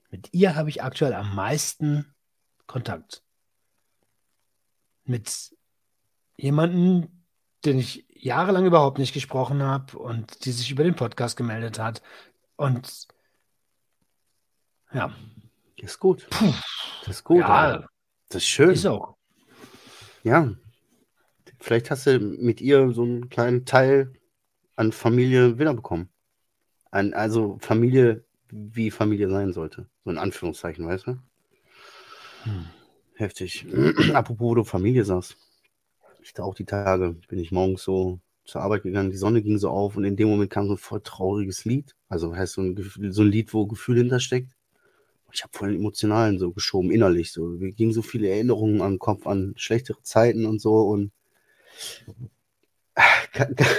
Mit ihr habe ich aktuell am meisten Kontakt. Mit jemandem, den ich jahrelang überhaupt nicht gesprochen habe und die sich über den Podcast gemeldet hat. Und ja, Ist gut. Das ist gut. ja, Alter. Das ist schön. ist auch. Ja. Vielleicht hast du mit ihr so einen kleinen Teil an Familie wiederbekommen. An, also Familie, wie Familie sein sollte. So in Anführungszeichen, weißt du? Hm. Heftig. [CLEARS THROAT] Apropos, wo du Familie sagst. Ich da auch die Tage, bin ich morgens so zur Arbeit gegangen, die Sonne ging so auf und in dem Moment kam so ein voll trauriges Lied. Also heißt so ein, so ein Lied, wo Gefühl hintersteckt. Und ich habe voll den Emotionalen so geschoben, innerlich so. Mir gingen so viele Erinnerungen an den Kopf, an schlechtere Zeiten und so und [LAUGHS] ka- ka-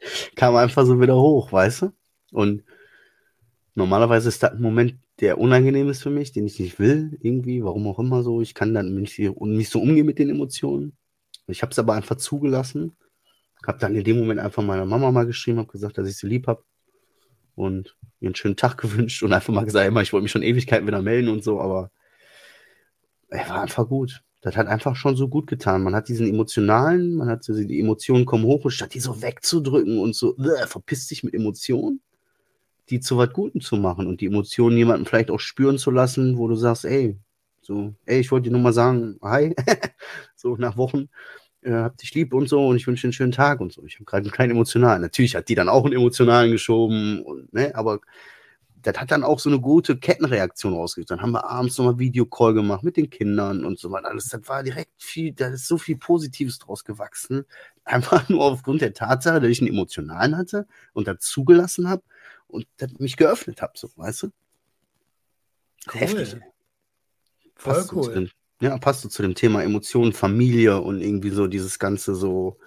[LAUGHS] kam einfach so wieder hoch, weißt du? Und normalerweise ist das ein Moment, der unangenehm ist für mich, den ich nicht will, irgendwie, warum auch immer so. Ich kann dann nicht, nicht so umgehen mit den Emotionen. Ich habe es aber einfach zugelassen. Habe dann in dem Moment einfach meiner Mama mal geschrieben, habe gesagt, dass ich sie lieb habe und mir einen schönen Tag [LAUGHS] gewünscht und einfach mal gesagt, ich wollte mich schon Ewigkeiten wieder melden und so, aber er war einfach gut. Das hat einfach schon so gut getan. Man hat diesen emotionalen, man hat so, die Emotionen kommen hoch und statt die so wegzudrücken und so, äh, verpiss dich mit Emotionen, die zu was Gutem zu machen und die Emotionen jemanden vielleicht auch spüren zu lassen, wo du sagst, ey, so, ey, ich wollte dir nur mal sagen, hi, [LAUGHS] so nach Wochen, äh, hab dich lieb und so und ich wünsche dir einen schönen Tag und so. Ich habe gerade einen kleinen emotionalen. Natürlich hat die dann auch einen emotionalen geschoben, und, ne, aber das hat dann auch so eine gute Kettenreaktion rausgekriegt. Dann haben wir abends nochmal Videocall gemacht mit den Kindern und so weiter. Alles, das war direkt viel, da ist so viel Positives draus gewachsen. [LAUGHS] Einfach nur aufgrund der Tatsache, dass ich einen emotionalen hatte und das zugelassen habe und mich geöffnet habe, so, weißt du? Cool. Heftig. Voll Passt cool. dem, ja, passt so zu dem Thema Emotionen, Familie und irgendwie so dieses Ganze so.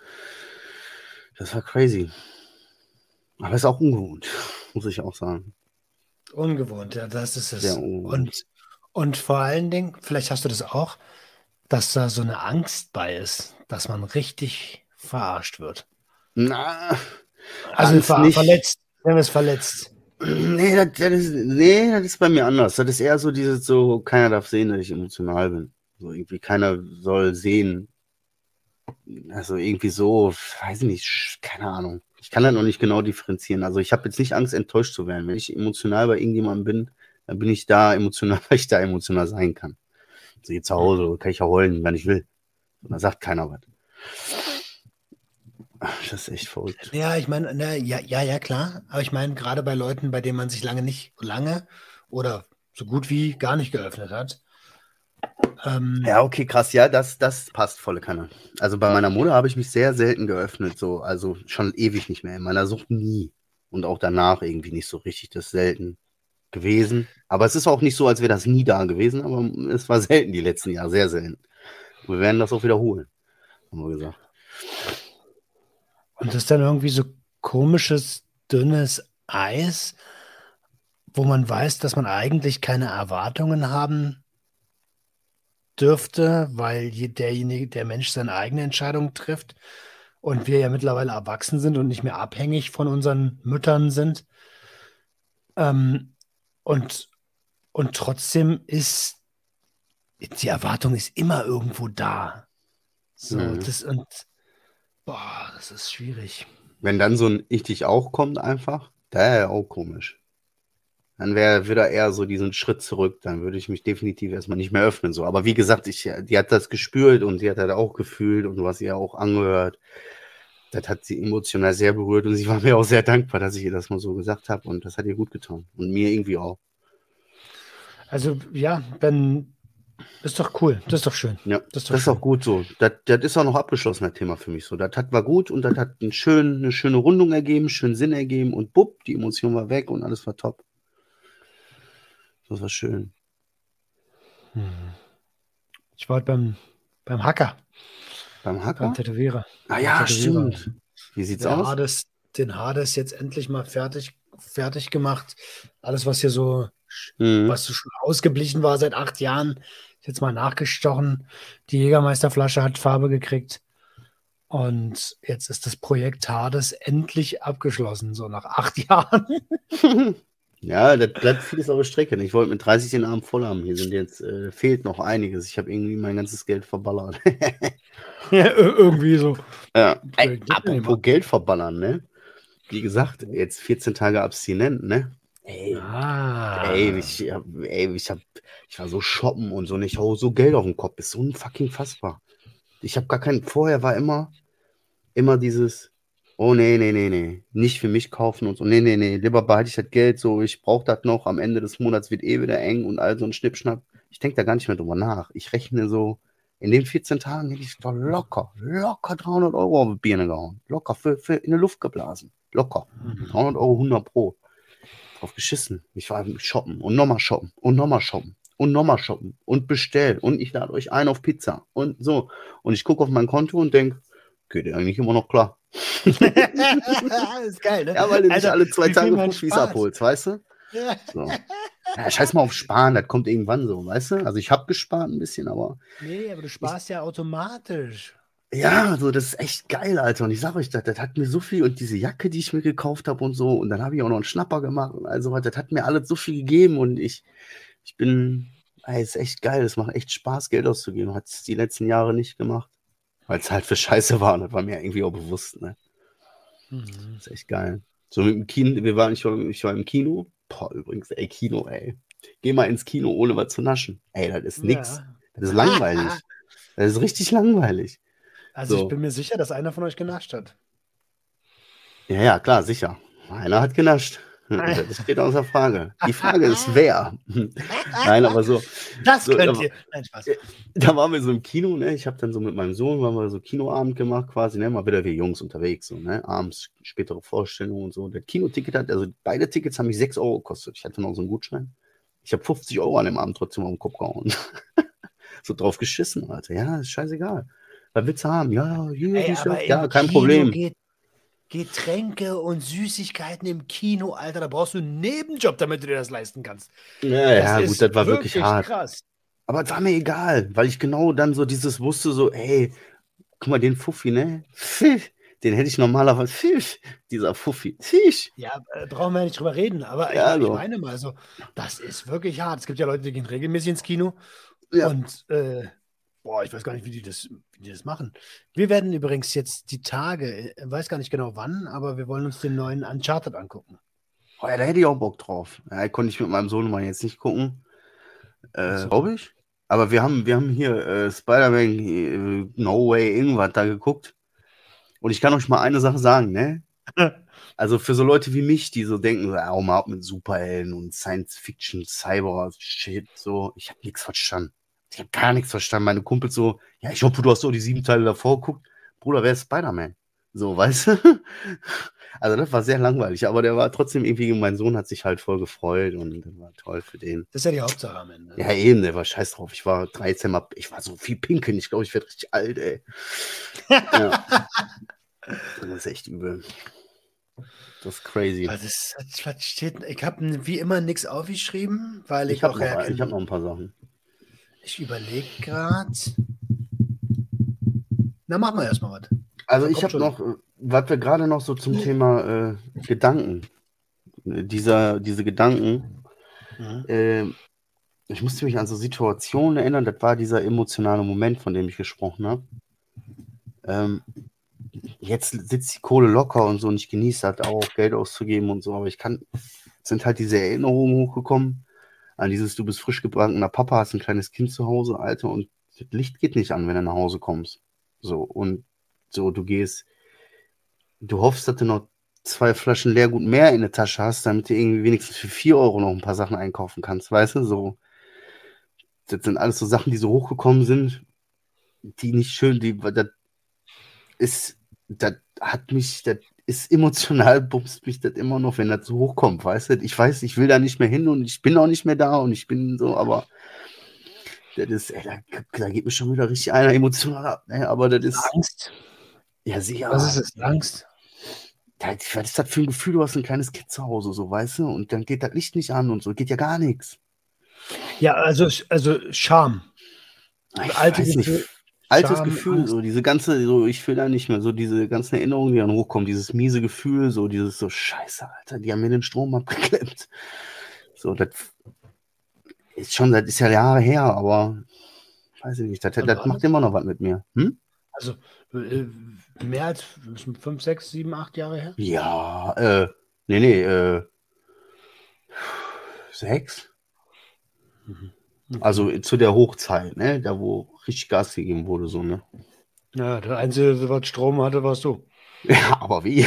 Das war crazy. Aber ist auch ungewohnt, muss ich auch sagen. Ungewohnt, ja, das ist es. Und, und vor allen Dingen, vielleicht hast du das auch, dass da so eine Angst bei ist, dass man richtig verarscht wird. Na, Also ver nicht. verletzt, wenn es verletzt. Nee das, das ist, nee, das ist bei mir anders. Das ist eher so dieses so, keiner darf sehen, dass ich emotional bin. So irgendwie keiner soll sehen. Also irgendwie so, weiß ich nicht, keine Ahnung. Ich kann das noch nicht genau differenzieren. Also ich habe jetzt nicht Angst, enttäuscht zu werden. Wenn ich emotional bei irgendjemandem bin, dann bin ich da emotional, [LAUGHS] weil ich da emotional sein kann. Also hier zu Hause kann ich ja heulen, wenn ich will. Und da sagt keiner was. Das ist echt verrückt. Ja, ich meine, ne, ja, ja, ja, klar. Aber ich meine, gerade bei Leuten, bei denen man sich lange nicht, lange oder so gut wie gar nicht geöffnet hat. Ähm, Ja, okay, krass. Ja, das, das passt volle Kanne. Also bei meiner Mutter habe ich mich sehr selten geöffnet, so, also schon ewig nicht mehr. In meiner Sucht nie. Und auch danach irgendwie nicht so richtig das selten gewesen. Aber es ist auch nicht so, als wäre das nie da gewesen, aber es war selten die letzten Jahre, sehr selten. Wir werden das auch wiederholen, haben wir gesagt. Und das ist dann irgendwie so komisches, dünnes Eis, wo man weiß, dass man eigentlich keine Erwartungen haben dürfte, weil je- derjenige, der Mensch seine eigene Entscheidung trifft und wir ja mittlerweile erwachsen sind und nicht mehr abhängig von unseren Müttern sind. Ähm, und, und trotzdem ist die Erwartung ist immer irgendwo da. So, Mhm. das und boah, das ist schwierig. Wenn dann so ein Ich dich auch kommt einfach, da wäre auch komisch. Dann wäre wieder eher so diesen Schritt zurück, dann würde ich mich definitiv erstmal nicht mehr öffnen. So. Aber wie gesagt, ich, die hat das gespürt und sie hat das auch gefühlt und hast ihr auch angehört. Das hat sie emotional sehr berührt und sie war [LAUGHS] mir auch sehr dankbar, dass ich ihr das mal so gesagt habe und das hat ihr gut getan. Und mir irgendwie auch. Also ja, wenn ist doch cool, das ist doch schön. Ja, Das das ist doch ist schön. auch gut so. Das, das ist auch noch abgeschlossen, das Thema für mich so. Das hat war gut und das hat einen schönen, eine schöne Rundung ergeben, schönen Sinn ergeben und bupp, die Emotion war weg und alles war top. Das war schön. Hm. Ich war heute beim, beim Hacker, Beim beim Hacker? Tätowierer. Ah ja, Tätowierer. stimmt. Wie sieht's Der aus? Hades, den Hades jetzt endlich mal fertig, fertig gemacht. Alles, was hier so, Mhm. was so schon ausgeblichen war seit acht Jahren, ist jetzt mal nachgestochen. Die Jägermeisterflasche hat Farbe gekriegt. Und jetzt ist das Projekt Hades endlich abgeschlossen, so nach acht [LAUGHS] Jahren. [LAUGHS] Ja, das bleibt vieles auf der Strecke. Ich wollte mit 30 den Abend voll haben. Hier sind jetzt, äh, fehlt noch einiges. Ich habe irgendwie mein ganzes Geld verballert. [LAUGHS] ja, ir- irgendwie so. ja. Ey, apropos. Geld verballern, ne? Wie gesagt, jetzt 14 Tage abstinent, ne? Ey, Ah. ey, ich, hab- ey, ich hab, ich war so shoppen und so, und ich hau so Geld auf den Kopf. Ist so ein fucking fassbar. Ich habe gar kein, vorher war immer, immer dieses, oh nee, nee, nee, nee, nicht für mich kaufen und so, nee, nee, nee, lieber behalte ich das Geld so, ich brauche das noch, am Ende des Monats wird eh wieder eng und all so ein Schnippschnapp. Ich denke da gar nicht mehr drüber nach. Ich rechne so, in den 14 Tagen hätte ich doch locker, locker 300 Euro auf die Birne gehauen. Locker, für, für in die Luft geblasen. Locker. Mhm. 300 Euro, 100 pro. Drauf geschissen. Ich war shoppen und nochmal shoppen und nochmal shoppen und nochmal shoppen und bestellen und ich lade euch ein auf Pizza und so. Und ich gucke auf mein Konto und denke, geht eigentlich immer noch klar. [LAUGHS] ist geil, ne? Ja, weil du nicht alle zwei Tage spart. abholst, weißt du? So. Ja, scheiß mal auf Sparen, das kommt irgendwann so, weißt du? Also ich habe gespart ein bisschen, aber Nee, aber du sparst ja automatisch. Ja, so, das ist echt geil, Alter. Und ich sage euch, das, das hat mir so viel und diese Jacke, die ich mir gekauft habe und so, und dann habe ich auch noch einen Schnapper gemacht und also das hat mir alles so viel gegeben und ich, ich bin, ey, ist echt geil, es macht echt Spaß, Geld auszugeben. Hat es die letzten Jahre nicht gemacht, weil es halt für Scheiße war und das war mir irgendwie auch bewusst, ne? Mhm. Das ist echt geil. So mit dem Kino, wir waren, ich war, ich war im Kino. Boah, übrigens, ey, Kino, ey. Geh mal ins Kino, ohne was zu naschen. Ey, das ist nix. Ja. Das ist langweilig. [LAUGHS] Das ist richtig langweilig. Also So. ich bin mir sicher, dass einer von euch genascht hat. Ja, ja, klar, sicher. Einer hat genascht. [LAUGHS] Das steht außer Frage. Die Frage ist, wer? [LAUGHS] Nein, aber so. Das So, könnt aber- ihr. Nein, Spaß. [LAUGHS] Da waren wir so im Kino, ne? Ich habe dann so mit meinem Sohn, waren wir so Kinoabend gemacht, quasi, ne? Mal wieder wir Jungs unterwegs, so, ne? Abends spätere Vorstellungen und so. Der Kinoticket hat, also beide Tickets haben mich 6 Euro gekostet. Ich hatte noch so einen Gutschein. Ich habe 50 Euro an dem Abend trotzdem auf den Kopf gehauen. so drauf geschissen, Alter. Ja, ist scheißegal. Was willst du haben? Ja, hier, Ey, das. ja, kein Kino Problem. Geht Getränke und Süßigkeiten im Kino, Alter, da brauchst du einen Nebenjob, damit du dir das leisten kannst. Ja, ja, ist gut, das war wirklich hart. krass. Aber es war mir egal, weil ich genau dann so dieses wusste, so, ey, guck mal, den Fuffi, ne? Pfiff, den hätte ich normalerweise, Pfiff, dieser Fuffi, Pfiff. Ja, äh, brauchen wir ja nicht drüber reden, aber ich, Ja, ich so. meine mal so, das ist wirklich hart. Es gibt ja Leute, die gehen regelmäßig ins Kino Ja. und äh, boah, ich weiß gar nicht, wie die, das, wie die das machen. Wir werden übrigens jetzt die Tage, äh, weiß gar nicht genau wann, aber wir wollen uns den neuen Uncharted angucken. Oh ja, da hätte ich auch Bock drauf. Ja, konnte ich mit meinem Sohn mal jetzt nicht gucken. Äh, glaube ich. Aber wir haben, wir haben hier äh, Spider-Man äh, No Way irgendwas da geguckt. Und ich kann euch mal eine Sache sagen, ne? [LAUGHS] Also für so Leute wie mich, die so denken, so, ja, mal ab mit Superhelden und Science Fiction, Cyber, Shit, so, ich habe nichts verstanden. Ich habe gar nichts verstanden. Meine Kumpels so, ja, ich hoffe, du hast so die sieben Teile davor geguckt. Bruder, wer ist Spider-Man? So, weißt du? [LAUGHS] Also das war sehr langweilig, aber der war trotzdem irgendwie, mein Sohn hat sich halt voll gefreut und das war toll für den. Das ist ja die Hauptsache am Ende. Ja, eben, der war scheiß drauf. Ich war 13 Mal, ich war so viel pinkeln. Ich glaube, ich werde richtig alt, ey. [LAUGHS] ja. Das ist echt übel. Das ist crazy. Was, ist, was steht, ich habe wie immer nichts aufgeschrieben, weil ich, Ich habe auch noch, ich hab noch ein paar Sachen. Ich überlege gerade. Na, machen wir erstmal was. Also ich habe noch, was wir gerade noch so zum Thema äh, Gedanken, äh, dieser, diese Gedanken, Mhm. äh, ich musste mich an so Situationen erinnern, das war dieser emotionale Moment, von dem ich gesprochen habe. Ähm, jetzt sitzt die Kohle locker und so und ich genieße halt auch, Geld auszugeben und so, aber ich kann, sind halt diese Erinnerungen hochgekommen an dieses, du bist frisch gebrandener Papa, hast ein kleines Kind zu Hause, Alter, und das Licht geht nicht an, wenn du nach Hause kommst. So, und so, du gehst, du hoffst, dass du noch zwei Flaschen Leergut mehr in der Tasche hast, damit du irgendwie wenigstens für 4 Euro noch ein paar Sachen einkaufen kannst, weißt du, so. Das sind alles so Sachen, die so hochgekommen sind, die nicht schön, die, das ist, das hat mich, das ist emotional, [LAUGHS] bumst mich das immer noch, wenn das so hochkommt, weißt du. Ich weiß, ich will da nicht mehr hin und ich bin auch nicht mehr da und ich bin so, aber das ist, ey, da, da geht mir schon wieder richtig einer emotional ab, ne? aber das ist, Angst. ja, sicher. Was ist es? Angst? Ja, Was ist das für ein Gefühl? Du hast ein kleines Kind zu Hause, so, weißt du? Und dann geht das Licht nicht an und so, geht ja gar nichts. Ja, also, also Scham. Ich Alte weiß nicht. Altes Scham, Gefühl, Angst. so diese ganze, so ich will da nicht mehr, so diese ganzen Erinnerungen, die dann hochkommen, dieses miese Gefühl, so dieses so Scheiße, Alter, die haben mir den Strom [LAUGHS] abgeklemmt. So, das ist schon, das ist ja Jahre her, aber weiß ich nicht, das, das macht immer noch was mit mir. Hm? Also äh, mehr als fünf, sechs, sieben, acht Jahre her? Ja, äh, nee, nee, äh, sechs? Okay. Also zu der Hochzeit, ne? Da wo richtig Gas gegeben wurde, so, ne? Ja, der Einzige, was Strom hatte, warst du. [LAUGHS] Ja, aber wie?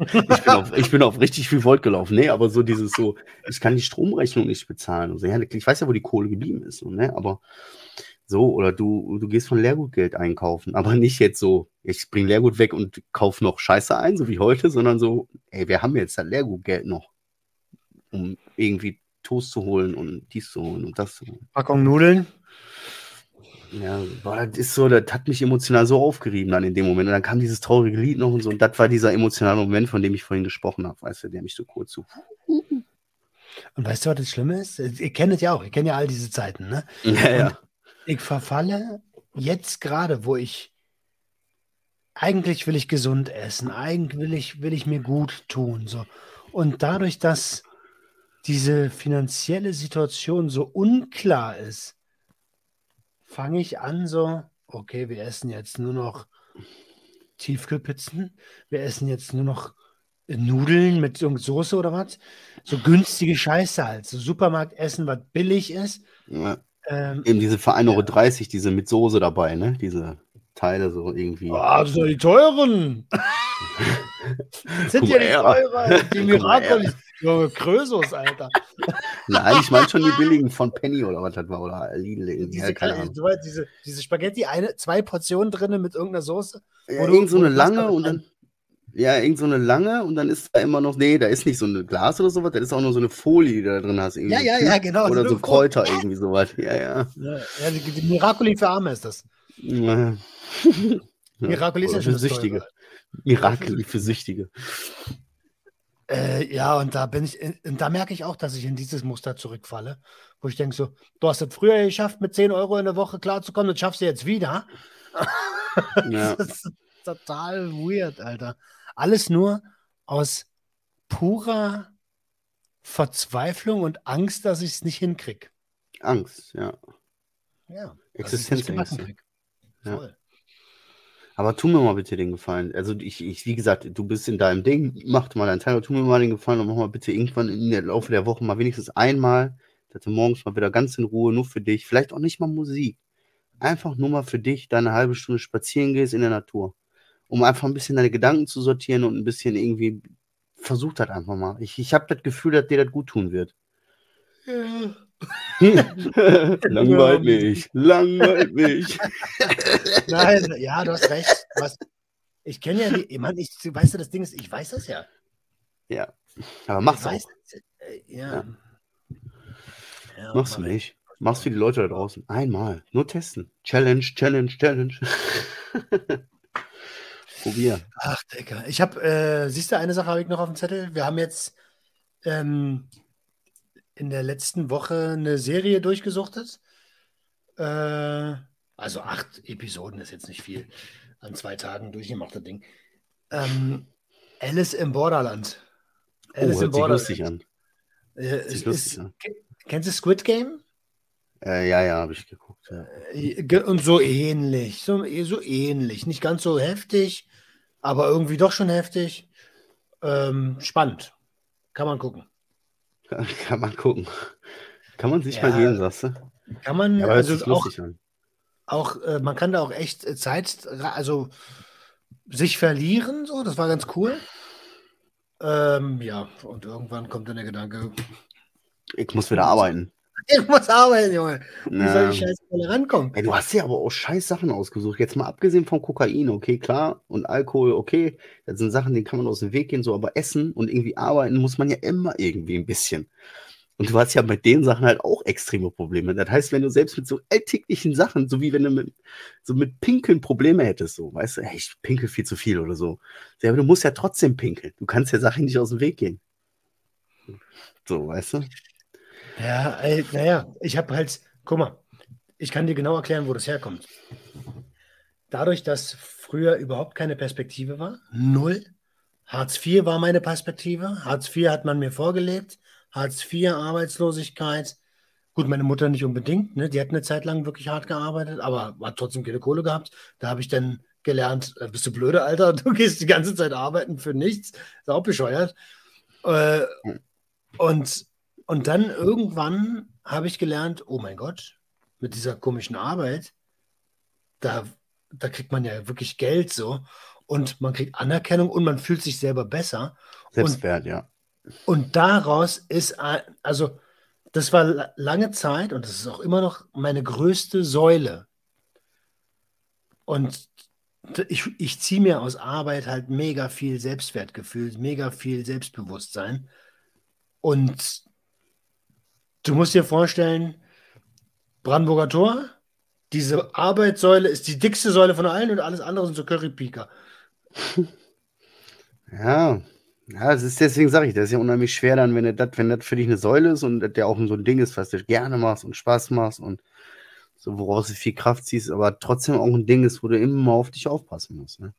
Ich bin, auf, ich bin auf richtig viel Volt gelaufen. Nee, aber so dieses so, ich kann die Stromrechnung nicht bezahlen. Und so. Ja, ich weiß ja, wo die Kohle geblieben ist. So, ne? Aber so, oder du, du gehst von Leergutgeld einkaufen. Aber nicht jetzt so, ich bring Leergut weg und kauf noch Scheiße ein, so wie heute, sondern so, ey, wir haben jetzt das Leergutgeld noch, um irgendwie Toast zu holen und dies zu holen und das zu holen. Packung Nudeln. Ja, boah, das ist so, das hat mich emotional so aufgerieben dann in dem Moment. Und dann kam dieses traurige Lied noch und so. Und das war dieser emotionale Moment, von dem ich vorhin gesprochen habe, weißt du, der mich so kurz so. Und weißt du, was das Schlimme ist? Ihr kennt es ja auch, ihr kennt ja all diese Zeiten, ne? Ja, ja. Ich verfalle jetzt gerade, wo ich eigentlich will ich gesund essen, eigentlich will ich, will ich mir gut tun. So. Und dadurch, dass diese finanzielle Situation so unklar ist, fange ich an, so, okay, wir essen jetzt nur noch Tiefkühlpizzen, wir essen jetzt nur noch Nudeln mit irgendeiner Soße oder was. So günstige Scheiße halt. So Supermarktessen, was billig ist. ja. Ähm, Eben diese für 1,30 Euro, diese mit Soße dabei, ne? Diese Teile so irgendwie. Oh, das sind doch die teuren. [LAUGHS] Das sind ja die. Teurer, die. Miracolis. Junge, Krösus, Alter. Nein, ich meine schon die billigen von Penny oder was das war. Oder Lidl. irgendwie, Diese, keine Ahnung. du weißt, diese, diese Spaghetti, eine, zwei Portionen drin mit irgendeiner Soße. Ja, irgend so eine lange und dann. Ja, irgend so eine lange und dann ist da immer noch. Nee, da ist nicht so ein Glas oder sowas, da ist auch nur so eine Folie, die du da drin hast. irgendwie Ja, so ja, ja, genau. Oder so Folie. Kräuter, irgendwie sowas. Ja, ja. Ja, ja, die, die Miracoli für Arme ist das. Ja. Miracoli ist ja schon für Süchtige. Mirakel für Süchtige. Äh, ja, und da bin ich, und da merke ich auch, dass ich in dieses Muster zurückfalle, wo ich denke so, du hast es früher geschafft, mit 10 Euro in der Woche klarzukommen, das schaffst du jetzt wieder. [LAUGHS] Ja. Das ist total weird, Alter. Alles nur aus purer Verzweiflung und Angst, dass ich es nicht hinkriege. Angst, ja. Ja. Existenzängste. Ja. Voll. Aber tu mir mal bitte den Gefallen. Also ich, ich, wie gesagt, du bist in deinem Ding, mach mal deinen Teil, tu mir mal den Gefallen und mach mal bitte irgendwann der Laufe der Woche mal wenigstens einmal, dass du morgens mal wieder ganz in Ruhe, nur für dich, vielleicht auch nicht mal Musik. Einfach nur mal für dich deine halbe Stunde spazieren gehst in der Natur. Um einfach ein bisschen deine Gedanken zu sortieren und ein bisschen irgendwie, versuch das einfach mal. Ich, ich habe das Gefühl, dass dir das gut tun wird. langweilt mich, langweilt mich. Nein, ja, du hast recht. Du hast, ich kenne ja die, ich, Mann, ich, weißt du, das Ding ist, ich weiß das ja. Ja, aber mach's Ich auch. weiß, äh, ja. ja. Machst du mach ich. nicht. Mach's für die Leute da draußen. Einmal. Nur testen. Challenge, Challenge, Challenge. [LAUGHS] Probier. Ach, Digga. Ich habe, äh, siehst du, eine Sache habe ich noch auf dem Zettel. Wir haben jetzt ähm, in der letzten Woche eine Serie durchgesuchtet. Äh, also acht Episoden ist jetzt nicht viel. An zwei Tagen durchgemachter Ding. Ähm, Alice im Borderland. Oh, Alice im hört sich Borderland. lustig an. Äh, sich lustig ist, an. kennst du Squid Game? Äh, ja, ja, habe ich geguckt. Ja. Äh, Und so ähnlich, so, eh, so ähnlich. Nicht ganz so heftig, aber irgendwie doch schon heftig. Ähm, spannend. Kann man gucken. Kann man gucken. Kann man sich Ja. mal geben, sagst du? Kann man, Ja, aber also sich auch, an. auch äh, man kann da auch echt äh, Zeit, also sich verlieren, so, das war ganz cool. Ähm, ja, und irgendwann kommt dann der Gedanke, Ich muss wieder arbeiten. [LAUGHS] ich muss arbeiten, Junge. Wie soll Ja. ich scheiße rankommen? Ey, du hast dir aber auch scheiß Sachen ausgesucht. Jetzt mal abgesehen vom Kokain, okay, klar. Und Alkohol, okay. Das sind Sachen, denen kann man aus dem Weg gehen, so. Aber Essen und irgendwie arbeiten muss man ja immer irgendwie ein bisschen. Und du hast ja mit den Sachen halt auch extreme Probleme. Das heißt, wenn du selbst mit so alltäglichen Sachen, so wie wenn du mit, so mit Pinkeln Probleme hättest, so, weißt du, hey, ich pinkel viel zu viel oder so. Ja, aber du musst ja trotzdem pinkeln. Du kannst ja Sachen nicht aus dem Weg gehen. So, weißt du? Ja, ey, naja, ich habe halt, guck mal, ich kann dir genau erklären, wo das herkommt. Dadurch, dass früher überhaupt keine Perspektive war, null. Hartz IV war meine Perspektive. Hartz IV hat man mir vorgelebt. Hartz IV, Arbeitslosigkeit. Gut, meine Mutter nicht unbedingt, ne? Die hat eine Zeit lang wirklich hart gearbeitet, aber hat trotzdem keine Kohle gehabt. Da habe ich dann gelernt, äh, bist du blöde, Alter? [LAUGHS] Du gehst die ganze Zeit arbeiten für nichts. Ist auch bescheuert. Äh, und, und dann irgendwann habe ich gelernt, oh mein Gott, mit dieser komischen Arbeit, da, da kriegt man ja wirklich Geld so und man kriegt Anerkennung und man fühlt sich selber besser. Selbstwert, ja. Und daraus ist, also das war la- lange Zeit und das ist auch immer noch meine größte Säule. Und ich, ich ziehe mir aus Arbeit halt mega viel Selbstwertgefühl, mega viel Selbstbewusstsein. Und du musst dir vorstellen, Brandenburger Tor, diese Arbeitssäule ist die dickste Säule von allen und alles andere sind so Currypiker. [LAUGHS] Ja, ja, es ist deswegen sage ich, das ist ja unheimlich schwer dann, wenn das, wenn das für dich eine Säule ist und das ja auch so ein Ding ist, was du gerne machst und Spaß machst und so, woraus du viel Kraft ziehst, aber trotzdem auch ein Ding ist, wo du immer auf dich aufpassen musst. Ne?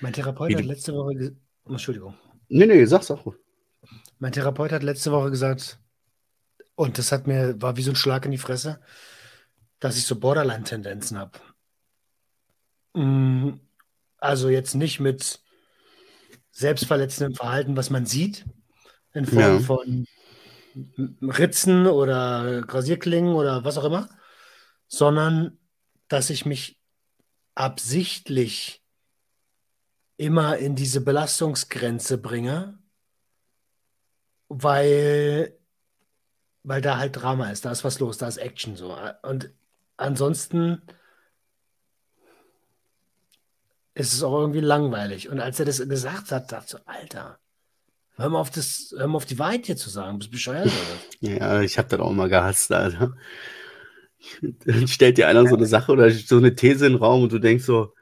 Mein Therapeut Wie hat letzte Woche, Entschuldigung. Nee, nee, sag's auch. Mein Therapeut hat letzte Woche gesagt, und das hat mir, war wie so ein Schlag in die Fresse, dass ich so Borderline-Tendenzen habe. Mm, Also jetzt nicht mit selbstverletzendem Verhalten, was man sieht, in Form Ja. von Ritzen oder Rasierklingen oder was auch immer, sondern dass ich mich absichtlich immer in diese Belastungsgrenze bringe, weil, weil da halt Drama ist, da ist was los, da ist Action so. Und ansonsten ist es auch irgendwie langweilig. Und als er das gesagt hat, dachte ich so, Alter, hör mal auf, das, hör mal auf die Wahrheit hier zu sagen, bist du bescheuert oder [LAUGHS] Ja, ich habe das auch immer gehasst, Alter. Dann [LAUGHS] stellt dir einer so eine Sache oder so eine These in den Raum und du denkst so,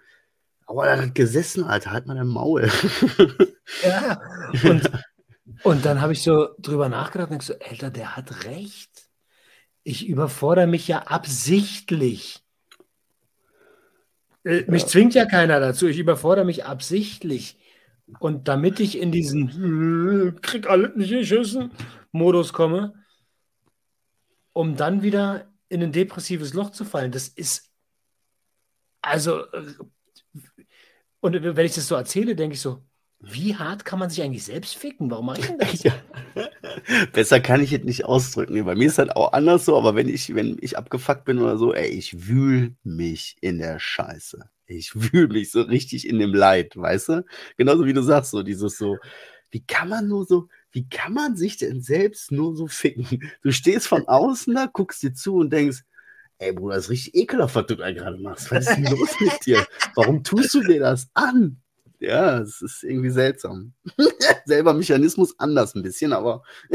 aber er hat gesessen, Alter, halt mal dein Maul. [LAUGHS] Ja, und, und dann habe ich so drüber nachgedacht und so, Alter, der hat recht. Ich überfordere mich ja absichtlich. Äh, Mich zwingt ja keiner dazu. Ich überfordere mich absichtlich. Und damit ich in diesen äh, krieg alles nicht geschissen Modus komme, um dann wieder in ein depressives Loch zu fallen, das ist also äh, und wenn ich das so erzähle, denke ich so, wie hart kann man sich eigentlich selbst ficken? Warum mache ich denn das? [LAUGHS] Ja. Besser kann ich es nicht ausdrücken. Bei mir ist das auch anders so, aber wenn ich, wenn ich abgefuckt bin oder so, ey, ich wühl mich in der Scheiße. Ich wühl mich so richtig in dem Leid, weißt du? Genauso wie du sagst, so dieses so, wie kann man nur so, wie kann man sich denn selbst nur so ficken? Du stehst von außen da, guckst dir zu und denkst, ey Bruder, das ist richtig ekelhaft, was du da gerade machst. Was ist denn los mit dir? Warum tust du dir das an? Ja, es ist irgendwie seltsam. [LAUGHS] Selber Mechanismus anders ein bisschen, aber [LAUGHS]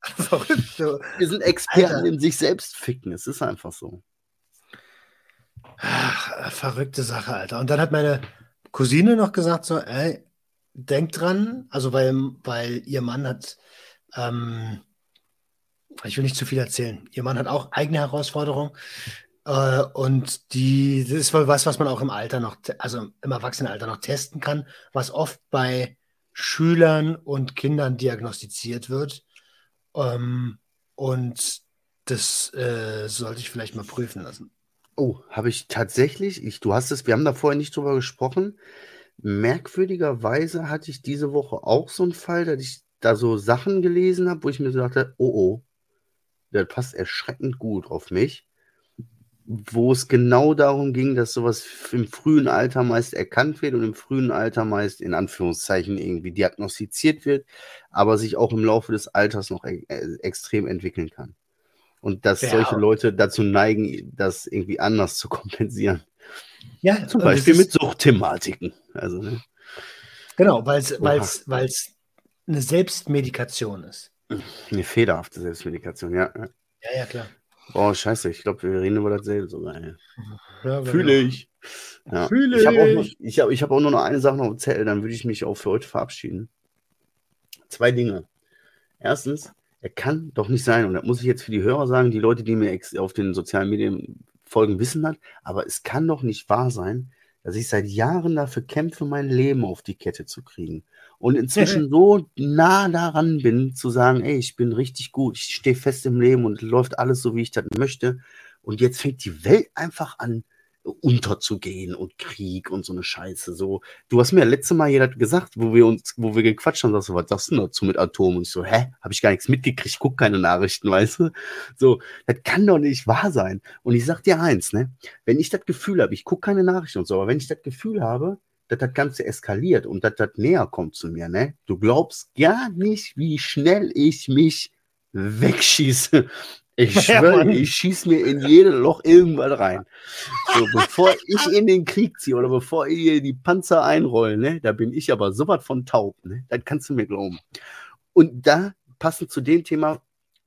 [LAUGHS] wir sind Experten Alter. in sich selbst ficken. Es ist einfach so. Ach, verrückte Sache, Alter. Und dann hat meine Cousine noch gesagt, so, ey, denk dran, also weil, weil ihr Mann hat, ähm, ich will nicht zu viel erzählen, ihr Mann hat auch eigene Herausforderungen. Äh, und die, das ist wohl was, was man auch im Alter noch, also im Erwachsenenalter noch testen kann, was oft bei Schülern und Kindern diagnostiziert wird. Ähm, und das äh, sollte ich vielleicht mal prüfen lassen. Oh, habe ich tatsächlich, ich, du hast es, wir haben da vorher nicht drüber gesprochen. Merkwürdigerweise hatte ich diese Woche auch so einen Fall, dass ich da so Sachen gelesen habe, wo ich mir so dachte, oh oh, das passt erschreckend gut auf mich. Wo es genau darum ging, dass sowas im frühen Alter meist erkannt wird und im frühen Alter meist in Anführungszeichen irgendwie diagnostiziert wird, aber sich auch im Laufe des Alters noch e äh, extrem entwickeln kann. Und dass Ja. solche Leute dazu neigen, das irgendwie anders zu [LAUGHS] kompensieren. Ja, Zum das Beispiel mit Suchtthematiken. Also, ne? Genau, weil es eine Selbstmedikation ist. Eine fehlerhafte Selbstmedikation, ja. Ja, ja, klar. Oh, scheiße, ich glaube, wir reden über dasselbe sogar. Ja, Fühle ich. Ja. Fühle ich habe auch, noch- ich. ich hab, ich hab auch nur noch eine Sache noch im Zettel, dann würde ich mich auch für heute verabschieden. Zwei Dinge. Erstens, er kann doch nicht sein, und das muss ich jetzt für die Hörer sagen, die Leute, die mir auf den sozialen Medien folgen, wissen das, aber es kann doch nicht wahr sein, dass ich seit Jahren dafür kämpfe, mein Leben auf die Kette zu kriegen. Und inzwischen so nah daran bin, zu sagen, ey, ich bin richtig gut, ich stehe fest im Leben und läuft alles so, wie ich das möchte. Und jetzt fängt die Welt einfach an, unterzugehen und Krieg und so eine Scheiße. So, du hast mir letzte Mal jeder gesagt, wo wir uns, wo wir gequatscht haben, sagst du, was sagst du dazu mit Atom? Und ich so, hä? Habe ich gar nichts mitgekriegt, guck keine Nachrichten, weißt du? So, das kann doch nicht wahr sein. Und ich sag dir eins, ne? Wenn ich das Gefühl habe, ich gucke keine Nachrichten und so, aber wenn ich das Gefühl habe, dass das Ganze eskaliert und dass das näher kommt zu mir, ne? Du glaubst gar nicht, wie schnell ich mich wegschieße. Ich [LAUGHS] Ja, schwöre, Mann. ich schieß mir in jedes Loch irgendwann rein. So, bevor [LAUGHS] ich in den Krieg ziehe oder bevor ihr die Panzer einrollen, ne, da bin ich aber so was von taub, ne? Das kannst du mir glauben. Und da passend zu dem Thema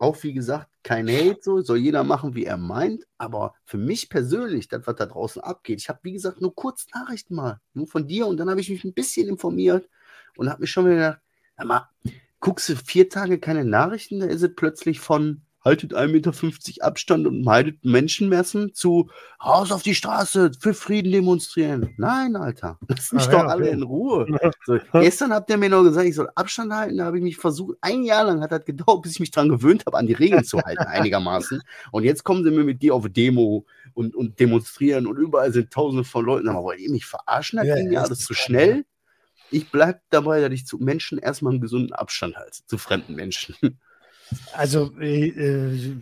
auch, wie gesagt, kein Hate, so soll jeder machen, wie er meint. Aber für mich persönlich, das, was da draußen abgeht, ich habe, wie gesagt, nur kurz Nachrichten mal, nur von dir und dann habe ich mich ein bisschen informiert und habe mir schon wieder gedacht, guckst du vier Tage keine Nachrichten, da ist es plötzlich von haltet 1,50 Meter Abstand und meidet Menschenmessen zu raus auf die Straße, für Frieden demonstrieren. Nein, Alter, lasst mich Ah, doch ja, alle okay. in Ruhe. [LAUGHS] So, gestern habt ihr mir noch gesagt, ich soll Abstand halten, da habe ich mich versucht, ein Jahr lang hat das gedauert, bis ich mich dran gewöhnt habe, an die Regeln zu halten, [LAUGHS] einigermaßen. Und jetzt kommen sie mir mit dir auf Demo und, und demonstrieren und überall sind tausende von Leuten. Aber wollt ihr mich verarschen? Das Ja, ging mir das alles ist zu schnell. Ich bleibe dabei, dass ich zu Menschen erstmal einen gesunden Abstand halte, zu fremden Menschen. Also äh, äh,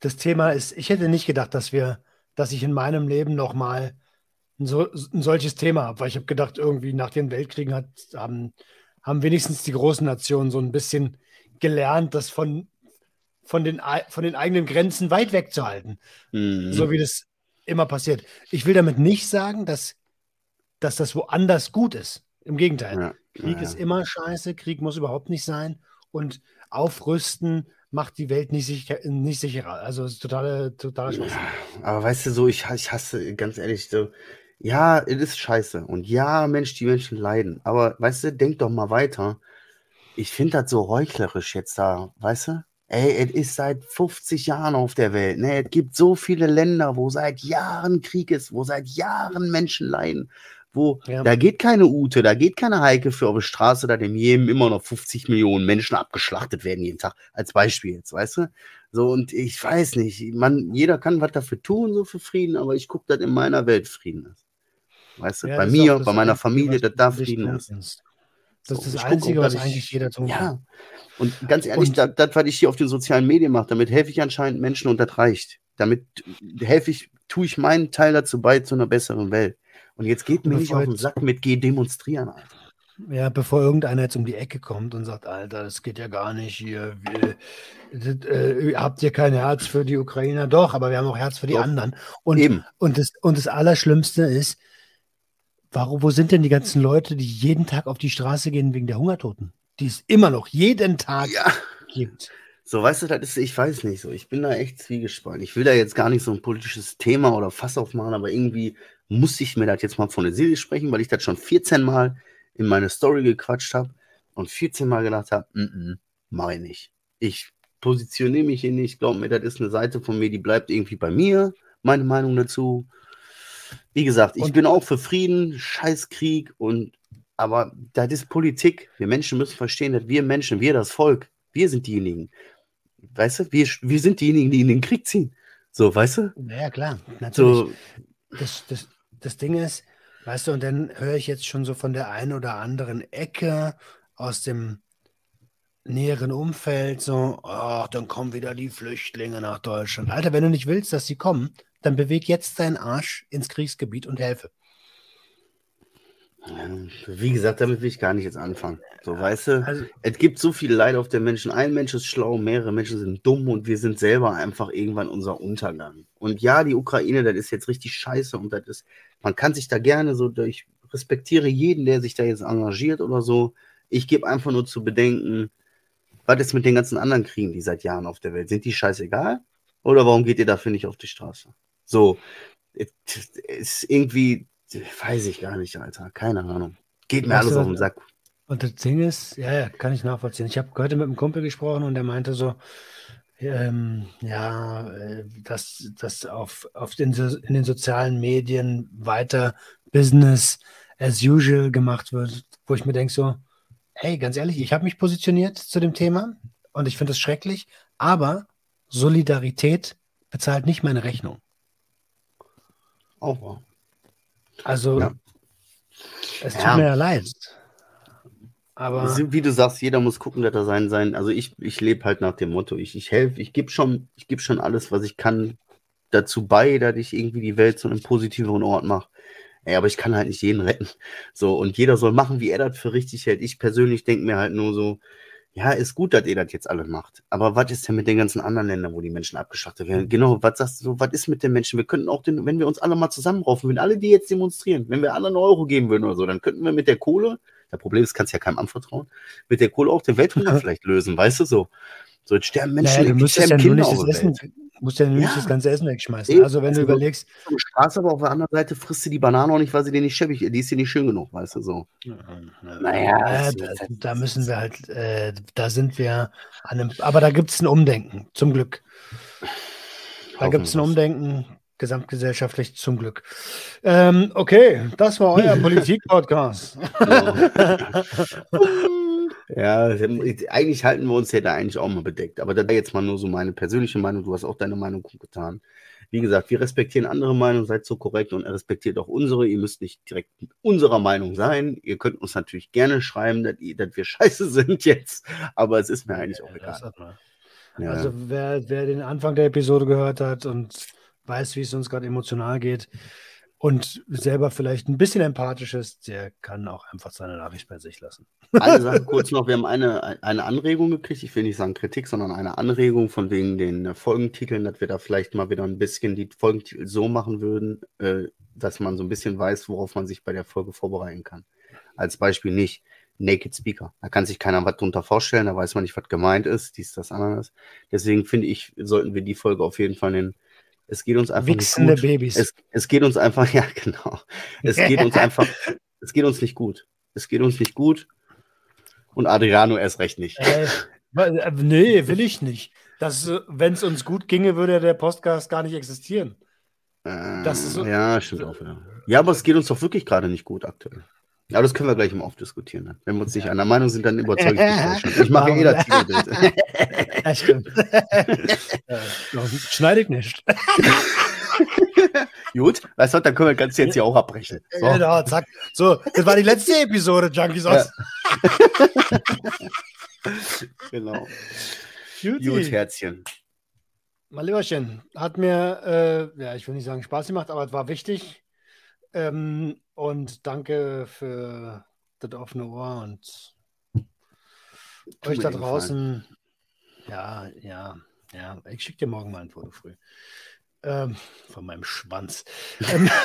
das Thema ist, ich hätte nicht gedacht, dass wir, dass ich in meinem Leben nochmal ein, so, ein solches Thema habe, weil ich habe gedacht, irgendwie nach den Weltkriegen hat, haben, haben wenigstens die großen Nationen so ein bisschen gelernt, das von, von, den, von den eigenen Grenzen weit wegzuhalten. Mhm. So wie das immer passiert. Ich will damit nicht sagen, dass, dass das woanders gut ist. Im Gegenteil. Ja. Krieg ja. ist immer scheiße, Krieg muss überhaupt nicht sein. Und aufrüsten macht die Welt nicht, sicher, nicht sicherer. Also es ist totale, totale Schwachsinn. Ja, aber weißt du, so, ich, ich hasse, ganz ehrlich, so, ja, es ist scheiße. Und ja, Mensch, die Menschen leiden. Aber weißt du, denk doch mal weiter. Ich finde das so heuchlerisch jetzt da, weißt du? Ey, es ist seit 50 Jahren auf der Welt. Ne? Es gibt so viele Länder, wo seit Jahren Krieg ist, wo seit Jahren Menschen leiden. Wo, ja. da geht keine Ute, da geht keine Heike für auf der Straße, da dem jedem immer noch 50 Millionen Menschen abgeschlachtet werden jeden Tag. Als Beispiel jetzt, weißt du? So, und ich weiß nicht, man, jeder kann was dafür tun, so für Frieden, aber ich gucke, dass in meiner Welt Frieden ist. Weißt du, ja, bei mir, bei meiner Familie, dass da Frieden ist. Das ist das so, Einzige, guck, was ich, eigentlich jeder tun kann. Ja, und ganz ehrlich, das, das, was ich hier auf den sozialen Medien mache, damit helfe ich anscheinend Menschen und das reicht. Damit helfe ich, tue ich meinen Teil dazu bei zu einer besseren Welt. Und jetzt geht mir nicht auf den Sack mit Geh demonstrieren, Alter. Ja, bevor irgendeiner jetzt um die Ecke kommt und sagt, Alter, das geht ja gar nicht hier. Wir, äh, habt ihr kein Herz für die Ukrainer? Doch, aber wir haben auch Herz für die Doch. anderen. Und, Eben. Und, das, und das Allerschlimmste ist, warum, wo sind denn die ganzen Leute, die jeden Tag auf die Straße gehen wegen der Hungertoten? Die es immer noch jeden Tag ja. gibt. So, weißt du, das ist, ich weiß nicht so. Ich bin da echt zwiegespalten. Ich will da jetzt gar nicht so ein politisches Thema oder Fass aufmachen, aber irgendwie muss ich mir das jetzt mal von der Seele sprechen, weil ich das schon 14 Mal in meine Story gequatscht habe und 14 Mal gedacht habe, mm -mm, mach ich nicht. Ich positioniere mich hier nicht. Glaub mir, das ist eine Seite von mir, die bleibt irgendwie bei mir. Meine Meinung dazu. Wie gesagt, ich und, bin auch für Frieden, Scheißkrieg und aber das ist Politik. Wir Menschen müssen verstehen, dass wir Menschen, wir das Volk, wir sind diejenigen. Weißt du, wir, wir sind diejenigen, die in den Krieg ziehen. So, weißt du? Ja, klar. Natürlich. So, das, das, das Ding ist, weißt du, und dann höre ich jetzt schon so von der einen oder anderen Ecke aus dem näheren Umfeld so, ach, dann kommen wieder die Flüchtlinge nach Deutschland. Alter, wenn du nicht willst, dass sie kommen, dann beweg jetzt deinen Arsch ins Kriegsgebiet und helfe. Wie gesagt, damit will ich gar nicht jetzt anfangen. So, weißt du, also, es gibt so viel Leid auf den Menschen. Ein Mensch ist schlau, mehrere Menschen sind dumm und wir sind selber einfach irgendwann unser Untergang. Und ja, die Ukraine, das ist jetzt richtig scheiße und das ist, man kann sich da gerne so, ich respektiere jeden, der sich da jetzt engagiert oder so. Ich gebe einfach nur zu bedenken, was ist mit den ganzen anderen Kriegen, die seit Jahren auf der Welt? Sind die scheißegal? Oder warum geht ihr dafür nicht auf die Straße? So, ist irgendwie Weiß ich gar nicht, Alter. Keine Ahnung. Geht mir weißt alles auf den Sack. Und das Ding ist, ja, ja, kann ich nachvollziehen. Ich habe heute mit einem Kumpel gesprochen und der meinte so, ähm, ja, äh, dass, dass auf, auf den, in den sozialen Medien weiter Business as usual gemacht wird, wo ich mir denke so, hey, ganz ehrlich, ich habe mich positioniert zu dem Thema und ich finde es schrecklich, aber Solidarität bezahlt nicht meine Rechnung. Auch wahr. Also, ja. es tut ja. mir ja leid. Aber wie du sagst, jeder muss gucken, dass er sein sein. Also ich, ich lebe halt nach dem Motto, ich, ich helfe, ich gebe schon, ich gebe schon alles, was ich kann, dazu bei, dass ich irgendwie die Welt zu einem positiveren Ort mache. Ey, aber ich kann halt nicht jeden retten. So, und jeder soll machen, wie er das für richtig hält. Ich persönlich denke mir halt nur so, ja, ist gut, dass ihr das jetzt alle macht. Aber was ist denn mit den ganzen anderen Ländern, wo die Menschen abgeschlachtet werden? Genau, was sagst du, was ist mit den Menschen? Wir könnten auch, den, wenn wir uns alle mal zusammenraufen, wenn alle die jetzt demonstrieren, wenn wir alle einen Euro geben würden oder so, dann könnten wir mit der Kohle, das Problem ist, kannst ja keinem anvertrauen, mit der Kohle auch den Welthunger [LAUGHS] vielleicht lösen, weißt du so. So, jetzt sterben Menschen, naja, du sterben ja Kinder auf der Welt. musst ja nicht ja. das ganze Essen wegschmeißen. Also wenn also du überlegst. Auf Straße, aber auf der anderen Seite frisst du die Banane auch nicht, weil sie dir nicht schäbig Die ist dir nicht schön genug, weißt du so. Naja. da, da, müssen wir halt, äh, da sind wir an einem, aber da gibt es ein Umdenken, zum Glück. Da gibt es ein Umdenken, gesamtgesellschaftlich zum Glück. Ähm, okay, das war euer [LAUGHS] Politik-Podcast. [LAUGHS] Ja, eigentlich halten wir uns ja da eigentlich auch mal bedeckt. Aber da jetzt mal nur so meine persönliche Meinung. Du hast auch deine Meinung getan. Wie gesagt, wir respektieren andere Meinungen, seid so korrekt und er respektiert auch unsere. Ihr müsst nicht direkt unserer Meinung sein. Ihr könnt uns natürlich gerne schreiben, dass, dass wir [LAUGHS] scheiße sind jetzt. Aber es ist mir eigentlich auch egal. Ja. Also wer, wer den Anfang der Episode gehört hat und weiß, wie es uns gerade emotional geht, und selber vielleicht ein bisschen empathisch ist, der kann auch einfach seine Nachricht bei sich lassen. Eine Sache [LAUGHS] kurz noch, wir haben eine, eine Anregung gekriegt, ich will nicht sagen Kritik, sondern eine Anregung von wegen den Folgentiteln, dass wir da vielleicht mal wieder ein bisschen die Folgentitel so machen würden, äh, dass man so ein bisschen weiß, worauf man sich bei der Folge vorbereiten kann. Als Beispiel nicht Naked Speaker. Da kann sich keiner was drunter vorstellen, da weiß man nicht, was gemeint ist, dies, das, anderes. Deswegen finde ich, sollten wir die Folge auf jeden Fall nennen es geht uns einfach Wichsende nicht gut. Babys. Es, es geht uns einfach, [LAUGHS] ja, genau. Es geht uns einfach, [LAUGHS] es geht uns nicht gut. Es geht uns nicht gut. Und Adriano erst recht nicht. Äh, äh nee, will ich nicht. Wenn es uns gut ginge, würde der Podcast gar nicht existieren. Äh, so, ja, stimmt auch. Ja. ja, aber es geht uns doch wirklich gerade nicht gut aktuell. Aber das können wir gleich im Off diskutieren. Dann. Wenn wir uns nicht ja. einer Meinung sind, dann überzeuge ich dich. Ich mache eh das Titelbild. [LAUGHS] Ja, stimmt. [LAUGHS] Schneide ich nicht. [LAUGHS] Gut, weißt du, dann können wir ganz jetzt hier auch abbrechen. So. Genau, zack. So, das war die letzte Episode, Junkies aus. Ja. genau. Juti. Gut, Herzchen. Mein Lieberchen, hat mir, äh, ja, ich will nicht sagen Spaß gemacht, aber es war wichtig. Ähm, und danke für das offene Ohr und tu euch da draußen. Ja, ja, ja. Ich schicke dir morgen mal ein Foto früh. Ähm, von meinem Schwanz. Ähm, [LAUGHS]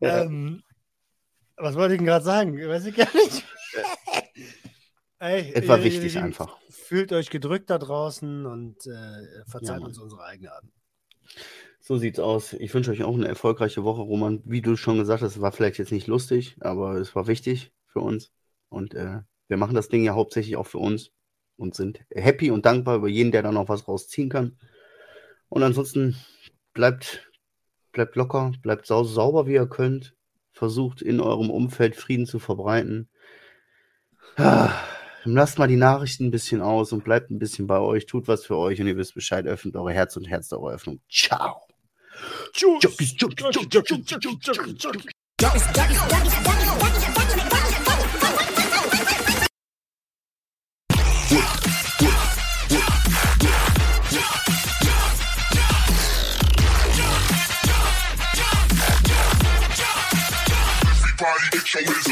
ähm, was wollte ich denn gerade sagen? Weiß ich gar nicht. [LAUGHS] Ey, es war wichtig ihr, einfach. Fühlt euch gedrückt da draußen und äh, verzeiht ja, uns unsere Eigenarten. So sieht's aus. Ich wünsche euch auch eine erfolgreiche Woche, Roman. Wie du schon gesagt hast, war vielleicht jetzt nicht lustig, aber es war wichtig für uns. Und äh, wir machen das Ding ja hauptsächlich auch für uns und sind happy und dankbar über jeden, der da noch was rausziehen kann. Und ansonsten bleibt, bleibt locker, bleibt sau sauber, wie ihr könnt. Versucht in eurem Umfeld Frieden zu verbreiten. [SIGHS] Lasst mal die Nachrichten ein bisschen aus und bleibt ein bisschen bei euch. Tut was für euch und ihr wisst Bescheid. Öffnet eure Herz und Herz der Öffnung. Ciao. Everybody get your